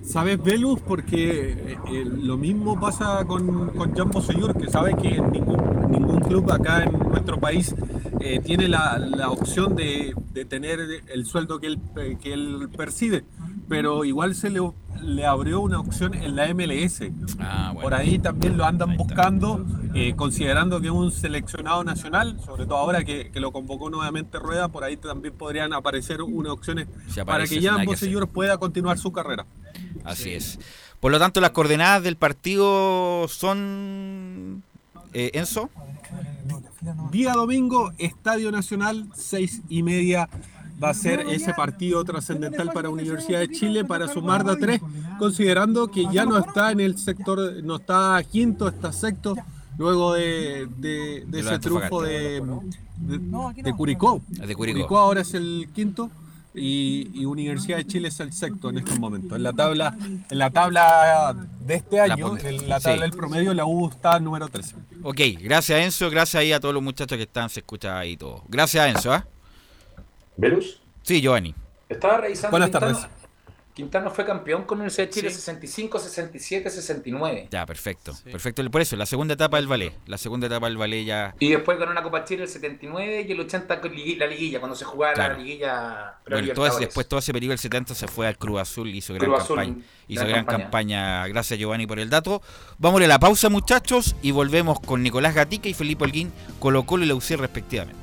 ¿Sabes, Velus? Porque eh, eh, lo mismo pasa con, con Bosellur, que sabe que ningún, ningún club acá en nuestro país eh, tiene la, la opción de, de tener el sueldo que él, que él percibe. Pero igual se le, le abrió una opción en la MLS. Por ahí también lo andan buscando, eh, considerando que es un seleccionado nacional, sobre todo ahora que, que lo convocó nuevamente Rueda, por ahí también podrían aparecer unas opciones Si para que que hacer. Bosellur pueda continuar su carrera. Así es. Por lo tanto, las coordenadas del partido son. eh, Enzo. Día domingo, Estadio Nacional, seis y media. Va a ser ese partido trascendental para Universidad de Chile para sumar de a tres, considerando que ya no está en el sector, no está quinto, está sexto, luego de, de- de De ese triunfo de, de, de Curicó. De Curicó. ahora es el quinto y, y Universidad de Chile es el sexto en estos momentos. En la tabla, en la tabla de este año, en la tabla sí. del promedio, la U está número 13. Ok, gracias Enzo, gracias ahí a todos los muchachos que están, se escucha ahí todo. Gracias Enzo, ¿ah? ¿Velus? Sí, Giovanni. Estaba revisando Buenas listado. tardes. Quintana fue campeón con Universidad de Chile Sí. 65, 67, 69. Ya, perfecto. Perfecto. Por eso, la segunda etapa del ballet. La segunda etapa del ballet ya. Y después ganó una Copa Chile el 79 y el 80 con ligui- la liguilla, cuando se jugaba Claro. la liguilla. Bueno, todo ese- después todo ese periodo del 70 se fue al Cruz Azul y hizo gran Cruz Azul, campaña. Hizo gran gran campaña. campaña. Gracias Giovanni por el dato. Vamos a la pausa muchachos y volvemos con Nicolás Gatica y Felipe Holguín, Colo Colo y la UCI respectivamente.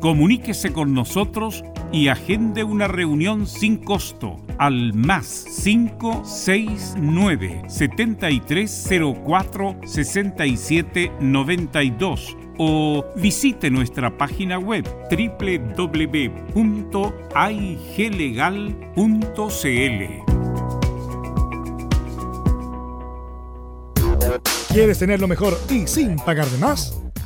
Comuníquese con nosotros y agende una reunión sin costo al más 569 7304 6792 o visite nuestra página web www.aiglegal.cl. ¿Quieres tener lo mejor y sin pagar de más?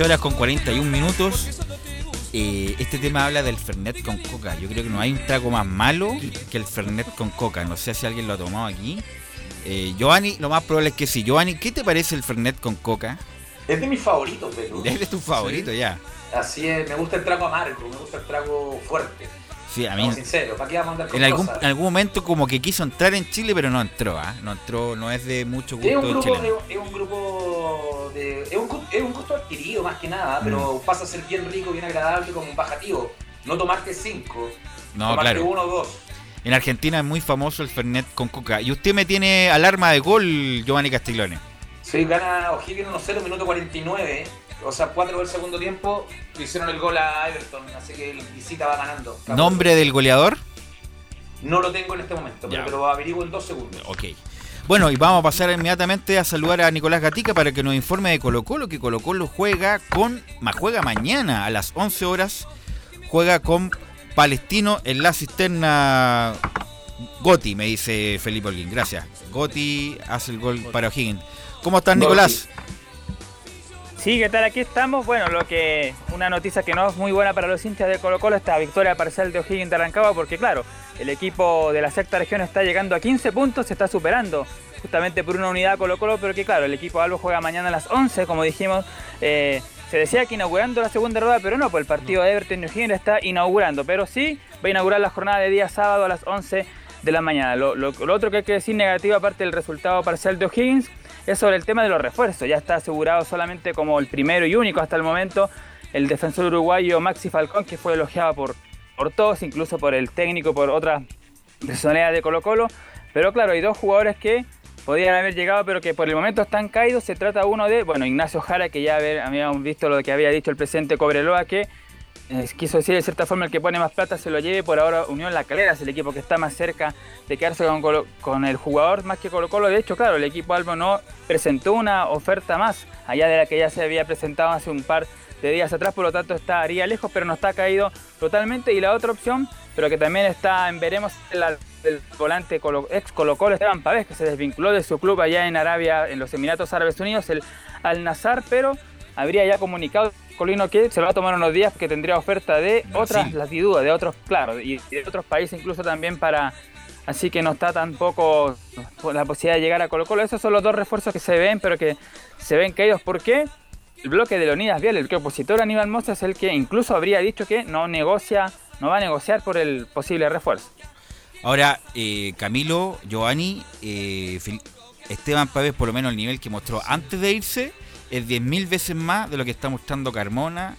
14 horas con 41 minutos. Eh, este tema habla del Fernet con coca. Yo creo que no hay un trago más malo que el Fernet con coca. No sé si alguien lo ha tomado aquí. Eh, Giovanni, lo más probable es que sí. Giovanni, ¿qué te parece el Fernet con coca? Es de mis favoritos. Es tu favorito ya. Así es, me gusta el trago amargo, me gusta el trago fuerte. Sí, a mí. Seamos sinceros, ¿para qué vamos a andar con En algún, en algún momento como que quiso entrar en Chile, pero no entró, ¿ah? No entró, no es de mucho Es un, gusto grupo, es un grupo de. Es un, es un gusto adquirido más que nada, Mm. pero pasa a ser bien rico, bien agradable como un bajativo. No tomarte cinco, No, tomarte claro. uno o dos. En Argentina es muy famoso el Fernet con coca. Y usted me tiene alarma de gol, Giovanni Castiglione. Sí, gana O'Higgins 1-0, minuto 49. o sea, 4 del segundo tiempo, hicieron el gol a Everton, así que el visita va ganando. ¿Nombre del goleador? No lo tengo en este momento, pero lo averiguo en dos segundos. Ok. Bueno, y vamos a pasar inmediatamente a saludar a Nicolás Gatica para que nos informe de Colo Colo, que Colo Colo juega con, juega mañana a las 11 horas, juega con Palestino en la cisterna Goti, me dice Felipe Holguín. Gracias. Goti hace el gol para O'Higgins. ¿Cómo estás, Nicolás? Sí, ¿qué tal? Aquí estamos. Bueno, lo que una noticia que no es muy buena para los hinchas de Colo Colo, esta victoria parcial de O'Higgins de Rancagua, porque claro, el equipo de la sexta región está llegando a 15 puntos, se está superando justamente por una unidad Colo Colo, pero que claro, el equipo Albo juega mañana a las 11, como dijimos. eh, se decía que inaugurando la segunda rueda, pero no, pues el partido de Everton y O'Higgins está inaugurando, pero sí va a inaugurar la jornada de día sábado a las 11 de la mañana. Lo- lo otro que hay que decir negativo, aparte del resultado parcial de O'Higgins, es sobre el tema de los refuerzos. Ya está asegurado solamente como el primero y único hasta el momento el defensor uruguayo Maxi Falcón, que fue elogiado por, por todos, incluso por el técnico, por otras personalidades de Colo Colo. Pero claro, hay dos jugadores que podían haber llegado, pero que por el momento están caídos. Se trata uno de, bueno, Ignacio Jara, que ya habíamos visto lo que había dicho el presidente Cobreloa, que eh, quiso decir de cierta forma el que pone más plata se lo lleve. Por ahora Unión La Calera es el equipo que está más cerca de quedarse con, Colo- con el jugador más que Colo Colo. De hecho, claro, el equipo Albo no presentó una oferta más, allá de la que ya se había presentado hace un par de días atrás, por lo tanto estaría lejos, pero no está caído totalmente. Y la otra opción, pero que también está en veremos, la del volante Colo- ex Colo Colo Esteban Pavés, que se desvinculó de su club allá en Arabia, en los Emiratos Árabes Unidos, el Al Nazar, pero habría ya comunicado Colino que se lo va a tomar unos días porque tendría oferta de otras latitudes, de otros, claro, y de otros países incluso también para... Así que no está tampoco la posibilidad de llegar a Colo Colo. Esos son los dos refuerzos que se ven, pero que se ven caídos. ¿Por qué? El bloque de Leonidas Vial, el que opositor Aníbal Mosa, es el que incluso habría dicho que no negocia, no va a negociar por el posible refuerzo. Ahora, eh, Camilo, Giovanni, eh, Esteban Pávez, por lo menos el nivel que mostró antes de irse, es 10.000 veces más de lo que está mostrando Carmona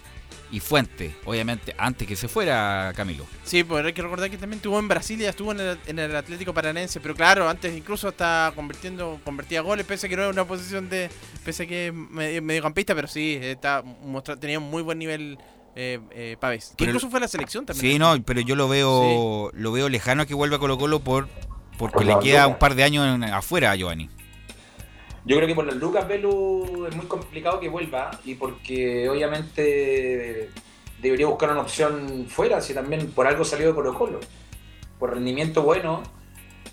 y Fuente, obviamente, antes que se fuera Camilo. Sí, pues hay que recordar que también estuvo en Brasil y ya estuvo en el, en el Atlético Paranense, pero claro, antes incluso está convirtiendo, convertía goles, pese a que no era una posición de, pese a que es medio- mediocampista, pero sí, está mostra- tenía un muy buen nivel eh, eh, Pavés. Que incluso fue a la selección también. Sí, no, pero yo lo veo lo veo lejano a que vuelva a Colo Colo por, porque le queda un par de años en- afuera a Giovanni. Yo creo que por las Lucas Velu es muy complicado que vuelva y porque obviamente debería buscar una opción fuera, si también por algo salió de Colo Colo. Por rendimiento bueno,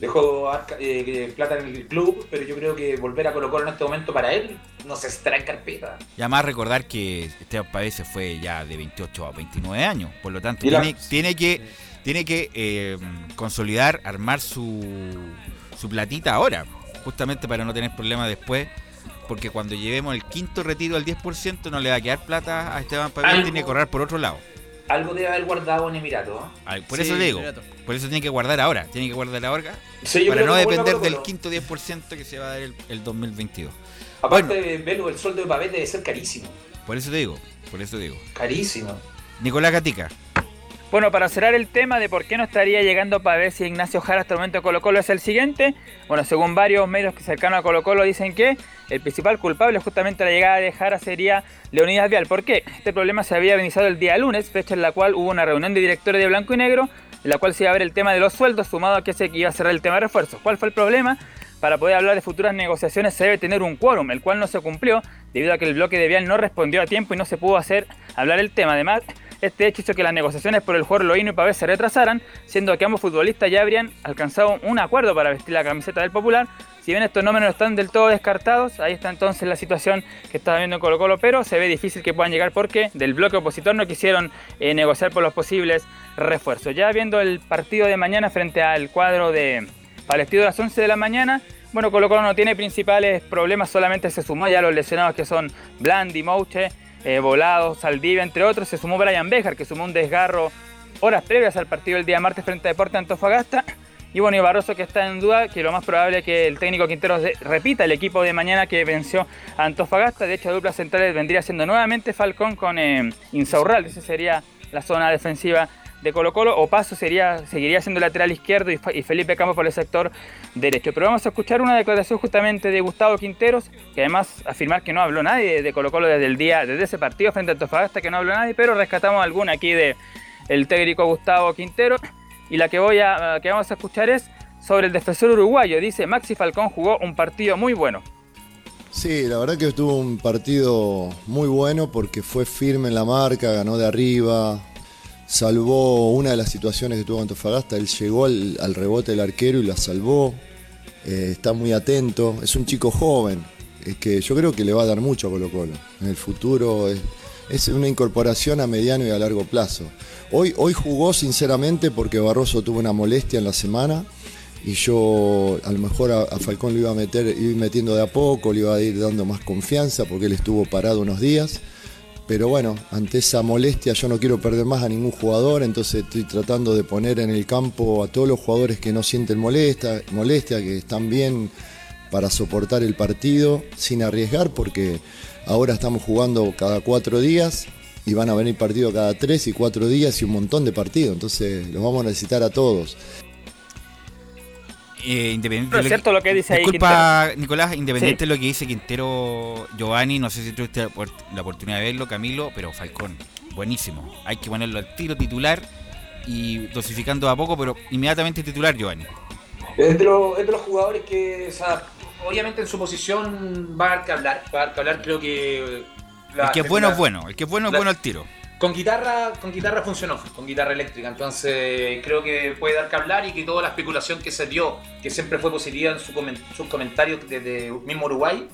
dejó arca- eh, plata en el club, pero yo creo que volver a Colo Colo en este momento para él no se estará en carpeta. Y además recordar que Esteban Pavés se fue ya de 28 a 29 años, por lo tanto la- tiene que tiene que eh, consolidar, armar su, su platita ahora, justamente para no tener problemas después, porque cuando llevemos el quinto retiro al 10% no le va a quedar plata a Esteban Pavés, tiene que correr por otro lado. Algo debe haber guardado en Emirato. ¿eh? Ay, Por Sí, eso le digo, Emirato. por eso tiene que guardar ahora, tiene que guardar ahora Sí, para no depender del quinto 10% que se va a dar el, el 2022. Aparte, Velu, el sueldo de Pavés debe ser carísimo. Por eso te digo, por eso digo. Carísimo. Nicolás Gatica. Bueno, para cerrar el tema de por qué no estaría llegando Pavés y Ignacio Jara hasta el momento a Colo Colo es el siguiente. Bueno, según varios medios que cercanos a Colo Colo dicen que el principal culpable justamente de la llegada de Jara sería Leonidas Vial. ¿Por qué? Este problema se había iniciado el día lunes, fecha en la cual hubo una reunión de directores de Blanco y Negro, en la cual se iba a ver el tema de los sueldos, sumado a que se iba a cerrar el tema de refuerzos. ¿Cuál fue el problema? Para poder hablar de futuras negociaciones se debe tener un quórum, el cual no se cumplió debido a que el bloque de Vial no respondió a tiempo y no se pudo hacer hablar el tema. Además, este hecho hizo que las negociaciones por el jugador Loíno y Pavés se retrasaran, siendo que ambos futbolistas ya habrían alcanzado un acuerdo para vestir la camiseta del Popular. Si bien estos números están del todo descartados, ahí está entonces la situación que está viendo en Colo Colo, pero se ve difícil que puedan llegar porque del bloque opositor no quisieron eh, negociar por los posibles refuerzos. Ya viendo el partido de mañana frente al cuadro de Palestino a las 11 de la mañana, bueno, Colo Colo no tiene principales problemas, solamente se sumó ya los lesionados que son Blandi, Mouche, eh, Volado, Saldivia, entre otros. Se sumó Brian Bejar, que sumó un desgarro horas previas al partido del día martes frente a Deporte Antofagasta. Y bueno, y Barroso que está en duda, que lo más probable es que el técnico Quinteros repita el equipo de mañana que venció Antofagasta. De hecho, dupla centrales vendría siendo nuevamente Falcón con eh, Insaurral. Esa sería la zona defensiva de Colo Colo, Opaso sería, seguiría siendo lateral izquierdo y, Felipe Campos por el sector derecho. Pero vamos a escuchar una declaración justamente de Gustavo Quinteros, que además afirmar que no habló nadie de Colo Colo desde el día, desde ese partido frente a Antofagasta, que no habló nadie, pero rescatamos alguna aquí de técnico Gustavo Quintero. Y la que, voy a, que vamos a escuchar es sobre el defensor uruguayo. Dice, Maxi Falcón jugó un partido muy bueno. Sí, la verdad que estuvo un partido muy bueno porque fue firme en la marca, ganó de arriba, salvó una de las situaciones que tuvo Antofagasta, él llegó al, rebote del arquero y la salvó, Eh, está muy atento, es un chico joven, es que yo creo que le va a dar mucho a Colo Colo. En el futuro es, una incorporación a mediano y a largo plazo. Hoy, hoy jugó sinceramente porque Barroso tuvo una molestia en la semana y yo a lo mejor a, a Falcón lo iba a meter, ir metiendo de a poco, le iba a ir dando más confianza porque él estuvo parado unos días. Pero bueno, ante esa molestia yo no quiero perder más a ningún jugador, entonces estoy tratando de poner en el campo a todos los jugadores que no sienten molesta, molestia, que están bien para soportar el partido sin arriesgar, porque ahora estamos jugando cada cuatro días y van a venir partidos cada tres y cuatro días y un montón de partidos, entonces los vamos a necesitar a todos. Eh, independiente Pero es de cierto lo que dice ahí Disculpa. Nicolás, independiente Sí. de lo que dice Quintero Giovanni, no sé si tuviste la, opor- la oportunidad de verlo, Camilo, pero Falcón, buenísimo. Hay que ponerlo al tiro titular y dosificando a poco, pero inmediatamente titular, Giovanni. Es de, es de los jugadores que, o sea, obviamente en su posición va a dar que hablar. Va a dar que hablar, creo que. la- el que es bueno la- es bueno, el que es bueno es bueno al tiro. Con guitarra, con guitarra funcionó, con guitarra eléctrica. Entonces creo que puede dar que hablar y que toda la especulación que se dio, que siempre fue positiva en su sus comentarios desde mismo Uruguay,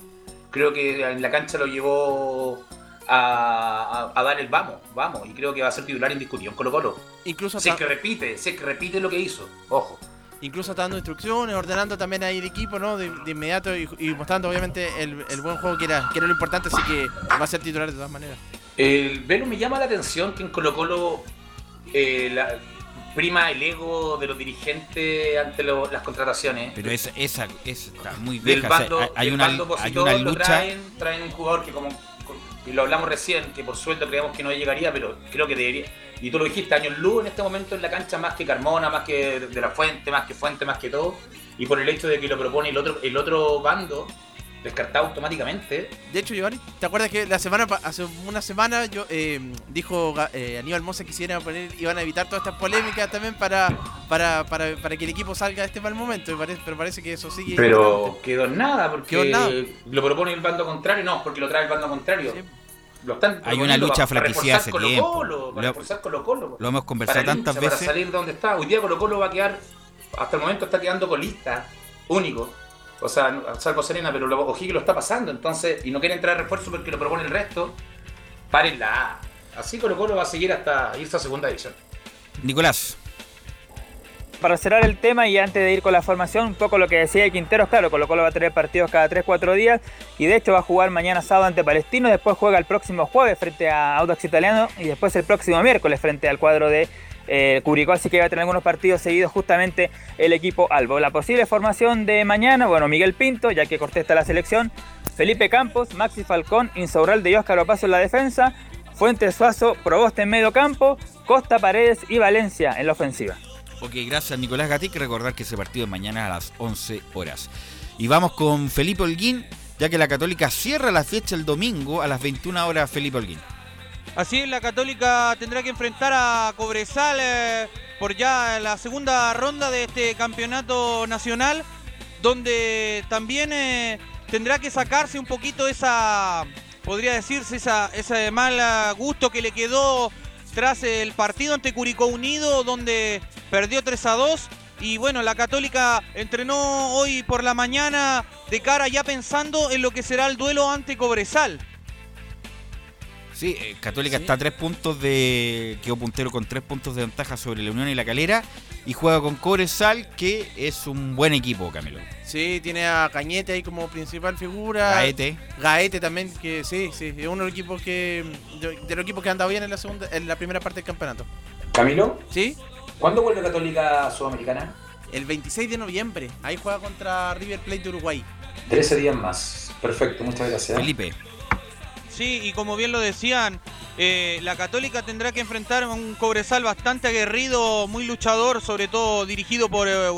creo que en la cancha lo llevó a, a- a dar el vamos, vamos. Y creo que va a ser titular indiscutido en Colo Colo. Incluso Si es que repite, si es que repite lo que hizo, ojo. Incluso está dando instrucciones, ordenando también ahí el equipo, ¿no? De, de inmediato y, y mostrando obviamente el, el buen juego que era, que era lo importante, así que va a ser titular de todas maneras. El Velo me llama la atención que en Colo Colo eh, la- prima el ego de los dirigentes ante lo- las contrataciones. Pero esa, esa, esa está muy vieja. o sea, bando, hay- una, hay una lucha. traen, traen un jugador que como y lo hablamos recién, que por sueldo creemos que no llegaría, pero creo que debería. Y tú lo dijiste, años luz en este momento en la cancha más que Carmona, más que de la Fuente, más que Fuente, más que todo. Y por el hecho de que lo propone el otro, el otro bando, descartado automáticamente. De hecho, Giovanni, ¿te acuerdas que la semana hace una semana yo eh, dijo eh, Aníbal Mosa que quisiera poner, iban a evitar todas estas polémicas también para, para, para, para que el equipo salga de este mal momento, parece- pero parece que eso sigue. Pero quedó en nada, porque Quedó en nada. lo propone el bando contrario, no, porque lo trae el bando contrario. Lo están Hay una lucha para fratricida hace reforzar tiempo. Colo-Colo, para Lo- reforzar Colo-Colo. Lo hemos conversado Para tantas lucha, veces. Para salir de donde está. Hoy día Colo Colo va a quedar, hasta el momento está quedando colista, único. O sea, salvo Serena, pero lo, O'Higgins lo está pasando. Entonces, y no quiere entrar a refuerzo porque lo propone el resto. Párenla. Así Colo Colo va a seguir hasta irse a segunda división. Nicolás. Para cerrar el tema y antes de ir con la formación, un poco lo que decía Quinteros, claro, Colo Colo va a tener partidos cada 3-4 días y de hecho va a jugar mañana sábado ante Palestino, después juega el próximo jueves frente a Audax Italiano y después el próximo miércoles frente al cuadro de eh, Curicó, así que va a tener algunos partidos seguidos justamente el equipo Albo. La posible formación de mañana, bueno, Miguel Pinto, ya que Cortés está la selección, Felipe Campos, Maxi Falcón, Insaurralde y Óscar Opaso en la defensa, Fuentes Suazo, Proboste en medio campo, Costa Paredes y Valencia en la ofensiva. Ok, gracias Nicolás Gatic. Recordar que ese partido es mañana a las 11 horas. Y vamos con Felipe Holguín, ya que la Católica cierra la fecha el domingo a las 21 horas. Felipe Holguín. Así es, la Católica tendrá que enfrentar a Cobresal eh, por ya la segunda ronda de este campeonato nacional, donde también eh, tendrá que sacarse un poquito esa, podría decirse, esa, ese mal gusto que le quedó tras el partido ante Curicó Unido, donde perdió 3 a 2. Y bueno, la Católica entrenó hoy por la mañana de cara ya pensando en lo que será el duelo ante Cobresal. Sí, eh, Católica está a tres puntos de. quedó puntero con tres puntos de ventaja sobre la Unión y la Calera. Y juega con Cobresal, que es un buen equipo, Camilo. Sí, tiene a Cañete ahí como principal figura. Gaete. Gaete también, que sí, sí, es uno de los equipos que. de, de los equipos que han andado bien en la segunda, en la primera parte del campeonato. Camilo. ¿Sí? ¿Cuándo vuelve Católica Sudamericana? El 26 de noviembre. Ahí juega contra River Plate de Uruguay. 13 días más. Perfecto, muchas gracias. Felipe. Sí, y como bien lo decían, eh, la Católica tendrá que enfrentar a un Cobresal bastante aguerrido, muy luchador, sobre todo dirigido por, eh,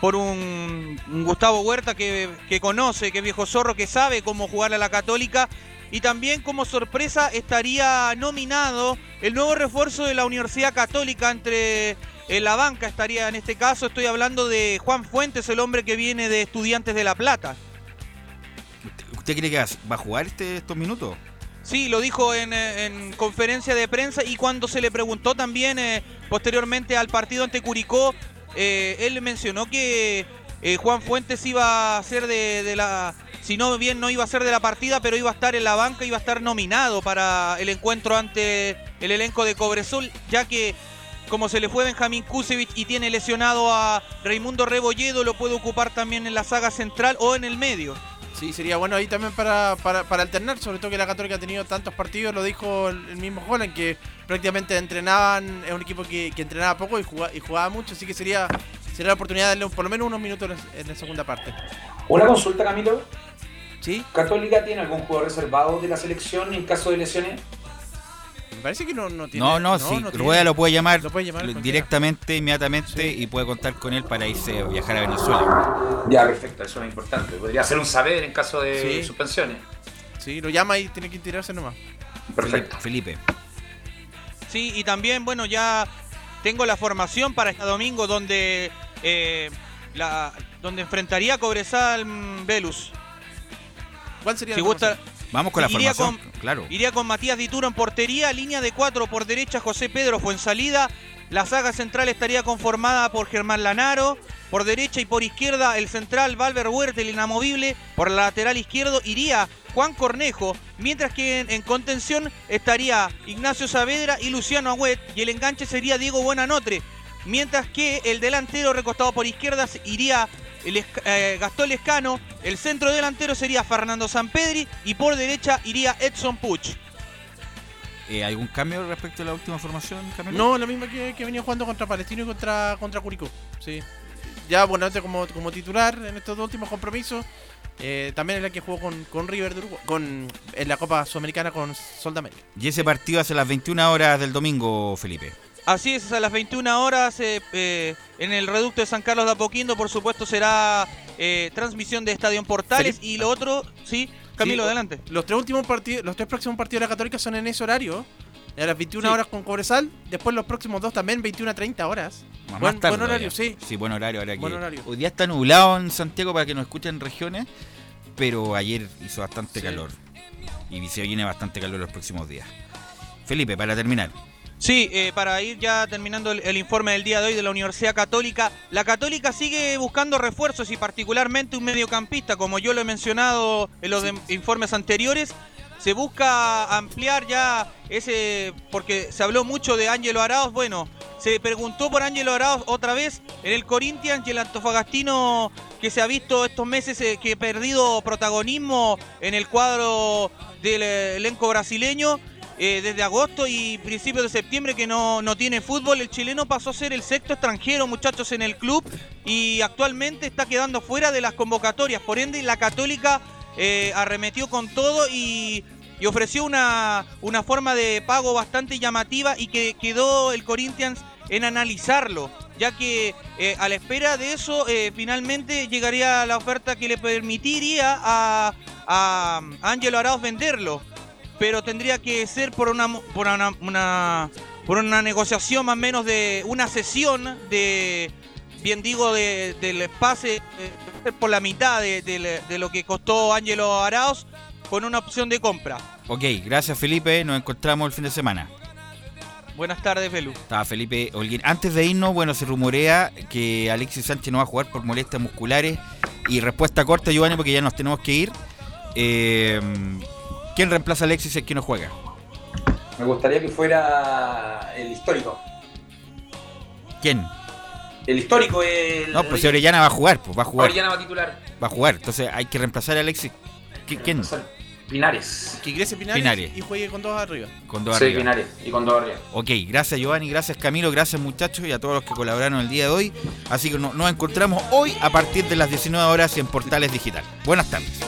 por un, Gustavo Huerta que, que conoce, que es viejo zorro, que sabe cómo jugar a la Católica. Y también como sorpresa estaría nominado el nuevo refuerzo de la Universidad Católica entre en la banca estaría en este caso, estoy hablando de Juan Fuentes, el hombre que viene de Estudiantes de La Plata. ¿Usted cree que va a jugar este, estos minutos? Sí, lo dijo en, eh, en conferencia de prensa y cuando se le preguntó también eh, posteriormente al partido ante Curicó, eh, él mencionó que eh, Juan Fuentes iba a ser de, de la... Si no bien no iba a ser de la partida, pero iba a estar en la banca, iba a estar nominado para el encuentro ante el elenco de Cobresol, ya que como se le fue Benjamín Kusevich y tiene lesionado a Raimundo Rebolledo, lo puede ocupar también en la saga central o en el medio. Sí, sería bueno ahí también para, para, para alternar, sobre todo que la Católica ha tenido tantos partidos, lo dijo el, mismo Holland, que prácticamente entrenaban, es un equipo que, que entrenaba poco y jugaba, y jugaba mucho, así que sería, sería la oportunidad de darle un- por lo menos unos minutos en, en la segunda parte. Una consulta, Camilo. ¿Sí? ¿Católica tiene algún jugador reservado de la selección en caso de lesiones? Me parece que no, no tiene. No, no, sí. tiene. Rueda lo puede llamar, Lo puede llamar lo- cualquiera. directamente, inmediatamente y puede contar con él para irse a viajar a Venezuela. Ya, perfecto, eso es importante. Podría ser un saber en caso de Sí. suspensiones. Sí, lo llama y tiene que tirarse nomás. Perfecto. Felipe. Sí, y también, bueno, ya tengo la formación para este domingo donde eh, la, donde enfrentaría a Cobresal mm, Velus. ¿Cuál sería Si la gusta, Vamos con la Iría formación, claro. Iría con Matías Dituro en portería, línea de cuatro por derecha José Pedro Fuensalida. La saga central estaría conformada por Germán Lanaro. Por derecha y por izquierda el central Valver Huerta, el inamovible. Por la lateral izquierdo iría Juan Cornejo. Mientras que en, en contención estaría Ignacio Saavedra y Luciano Agüet. Y el enganche sería Diego Buenanotre. Mientras que el delantero recostado por izquierda iría el eh, Gastón Lescano. El centro delantero sería Fernando Sampedri. Y por derecha iría Edson Puch. Eh, ¿Algún cambio respecto a la última formación, Camilo? No, la misma que, que venía jugando contra Palestino y contra, contra Curicó. Sí. Ya, bueno, antes como, como titular en estos dos últimos compromisos. eh, también es la que jugó con, con River de Uruguay. Con, en la Copa Sudamericana con Sol de América. Y ese partido hace las 21 horas del domingo, Felipe. Así es, a las 21 horas eh, eh, en el reducto de San Carlos de Apoquindo, por supuesto, será eh, transmisión de Estadio Portales. Y lo otro, sí, Camilo, Sí, adelante. Los tres últimos partidos, los tres próximos partidos de la Católica son en ese horario. A las 21 Sí. horas con Cobresal. Después los próximos dos también, 21 a 30 horas. Más Buen, tarde buen horario, todavía. sí. Sí, buen horario. Ahora que Buen horario. Hoy día está nublado en Santiago para que nos escuchen regiones, pero ayer hizo bastante Sí. calor. Y se viene bastante calor los próximos días. Felipe, para terminar. Sí, eh, para ir ya terminando el, el informe del día de hoy de la Universidad Católica, la Católica sigue buscando refuerzos y particularmente un mediocampista, como yo lo he mencionado en los de- informes anteriores. Se busca ampliar ya ese, porque se habló mucho de Ángelo Arauz. Bueno, se preguntó por Ángelo Arauz otra vez en el Corinthians y el Antofagastino que se ha visto estos meses eh, que ha perdido protagonismo en el cuadro del eh, elenco brasileño eh, desde agosto y principios de septiembre que no, no tiene fútbol. El chileno pasó a ser el sexto extranjero, muchachos, en el club y actualmente está quedando fuera de las convocatorias. Por ende, la Católica eh, arremetió con todo y, ofreció una, una forma de pago bastante llamativa y que quedó el Corinthians en analizarlo, ya que eh, a la espera de eso finalmente llegaría la oferta que le permitiría a, a Arauz venderlo pero tendría que ser por una por una, una- por una negociación más o menos de una sesión de bien digo de- del pase por la mitad de, de- de lo que costó Ángelo Arauz con una opción de compra. Ok, gracias Felipe. Nos encontramos el fin de semana. Buenas tardes, Belu. Estaba Felipe Holguín. Antes de irnos, bueno, se rumorea que Alexis Sánchez no va a jugar por molestias musculares. Y respuesta corta, Giovanni, porque ya nos tenemos que ir. Eh, ¿Quién reemplaza a Alexis el que no juega? Me gustaría que fuera el histórico. ¿Quién? El histórico, el. No, pues si Orellana va a jugar, pues va a jugar. Orellana va a titular. Va a jugar, entonces hay que reemplazar a Alexis. ¿Qui- ¿Quién? Pinares. Que ingrese Pinares, Pinares. y juegue con dos arriba. Con dos Sí, arriba. Pinares. Y con dos arriba. Ok, gracias Giovanni, gracias Camilo, gracias muchachos y a todos los que colaboraron el día de hoy. Así que no- nos encontramos hoy a partir de las 19 horas en Portales Digital. Buenas tardes.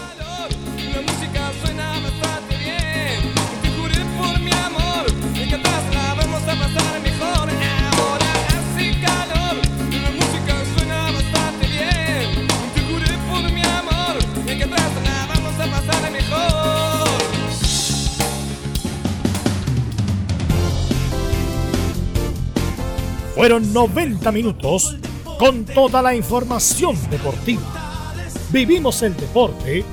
Fueron 90 minutos con toda la información deportiva. Vivimos el deporte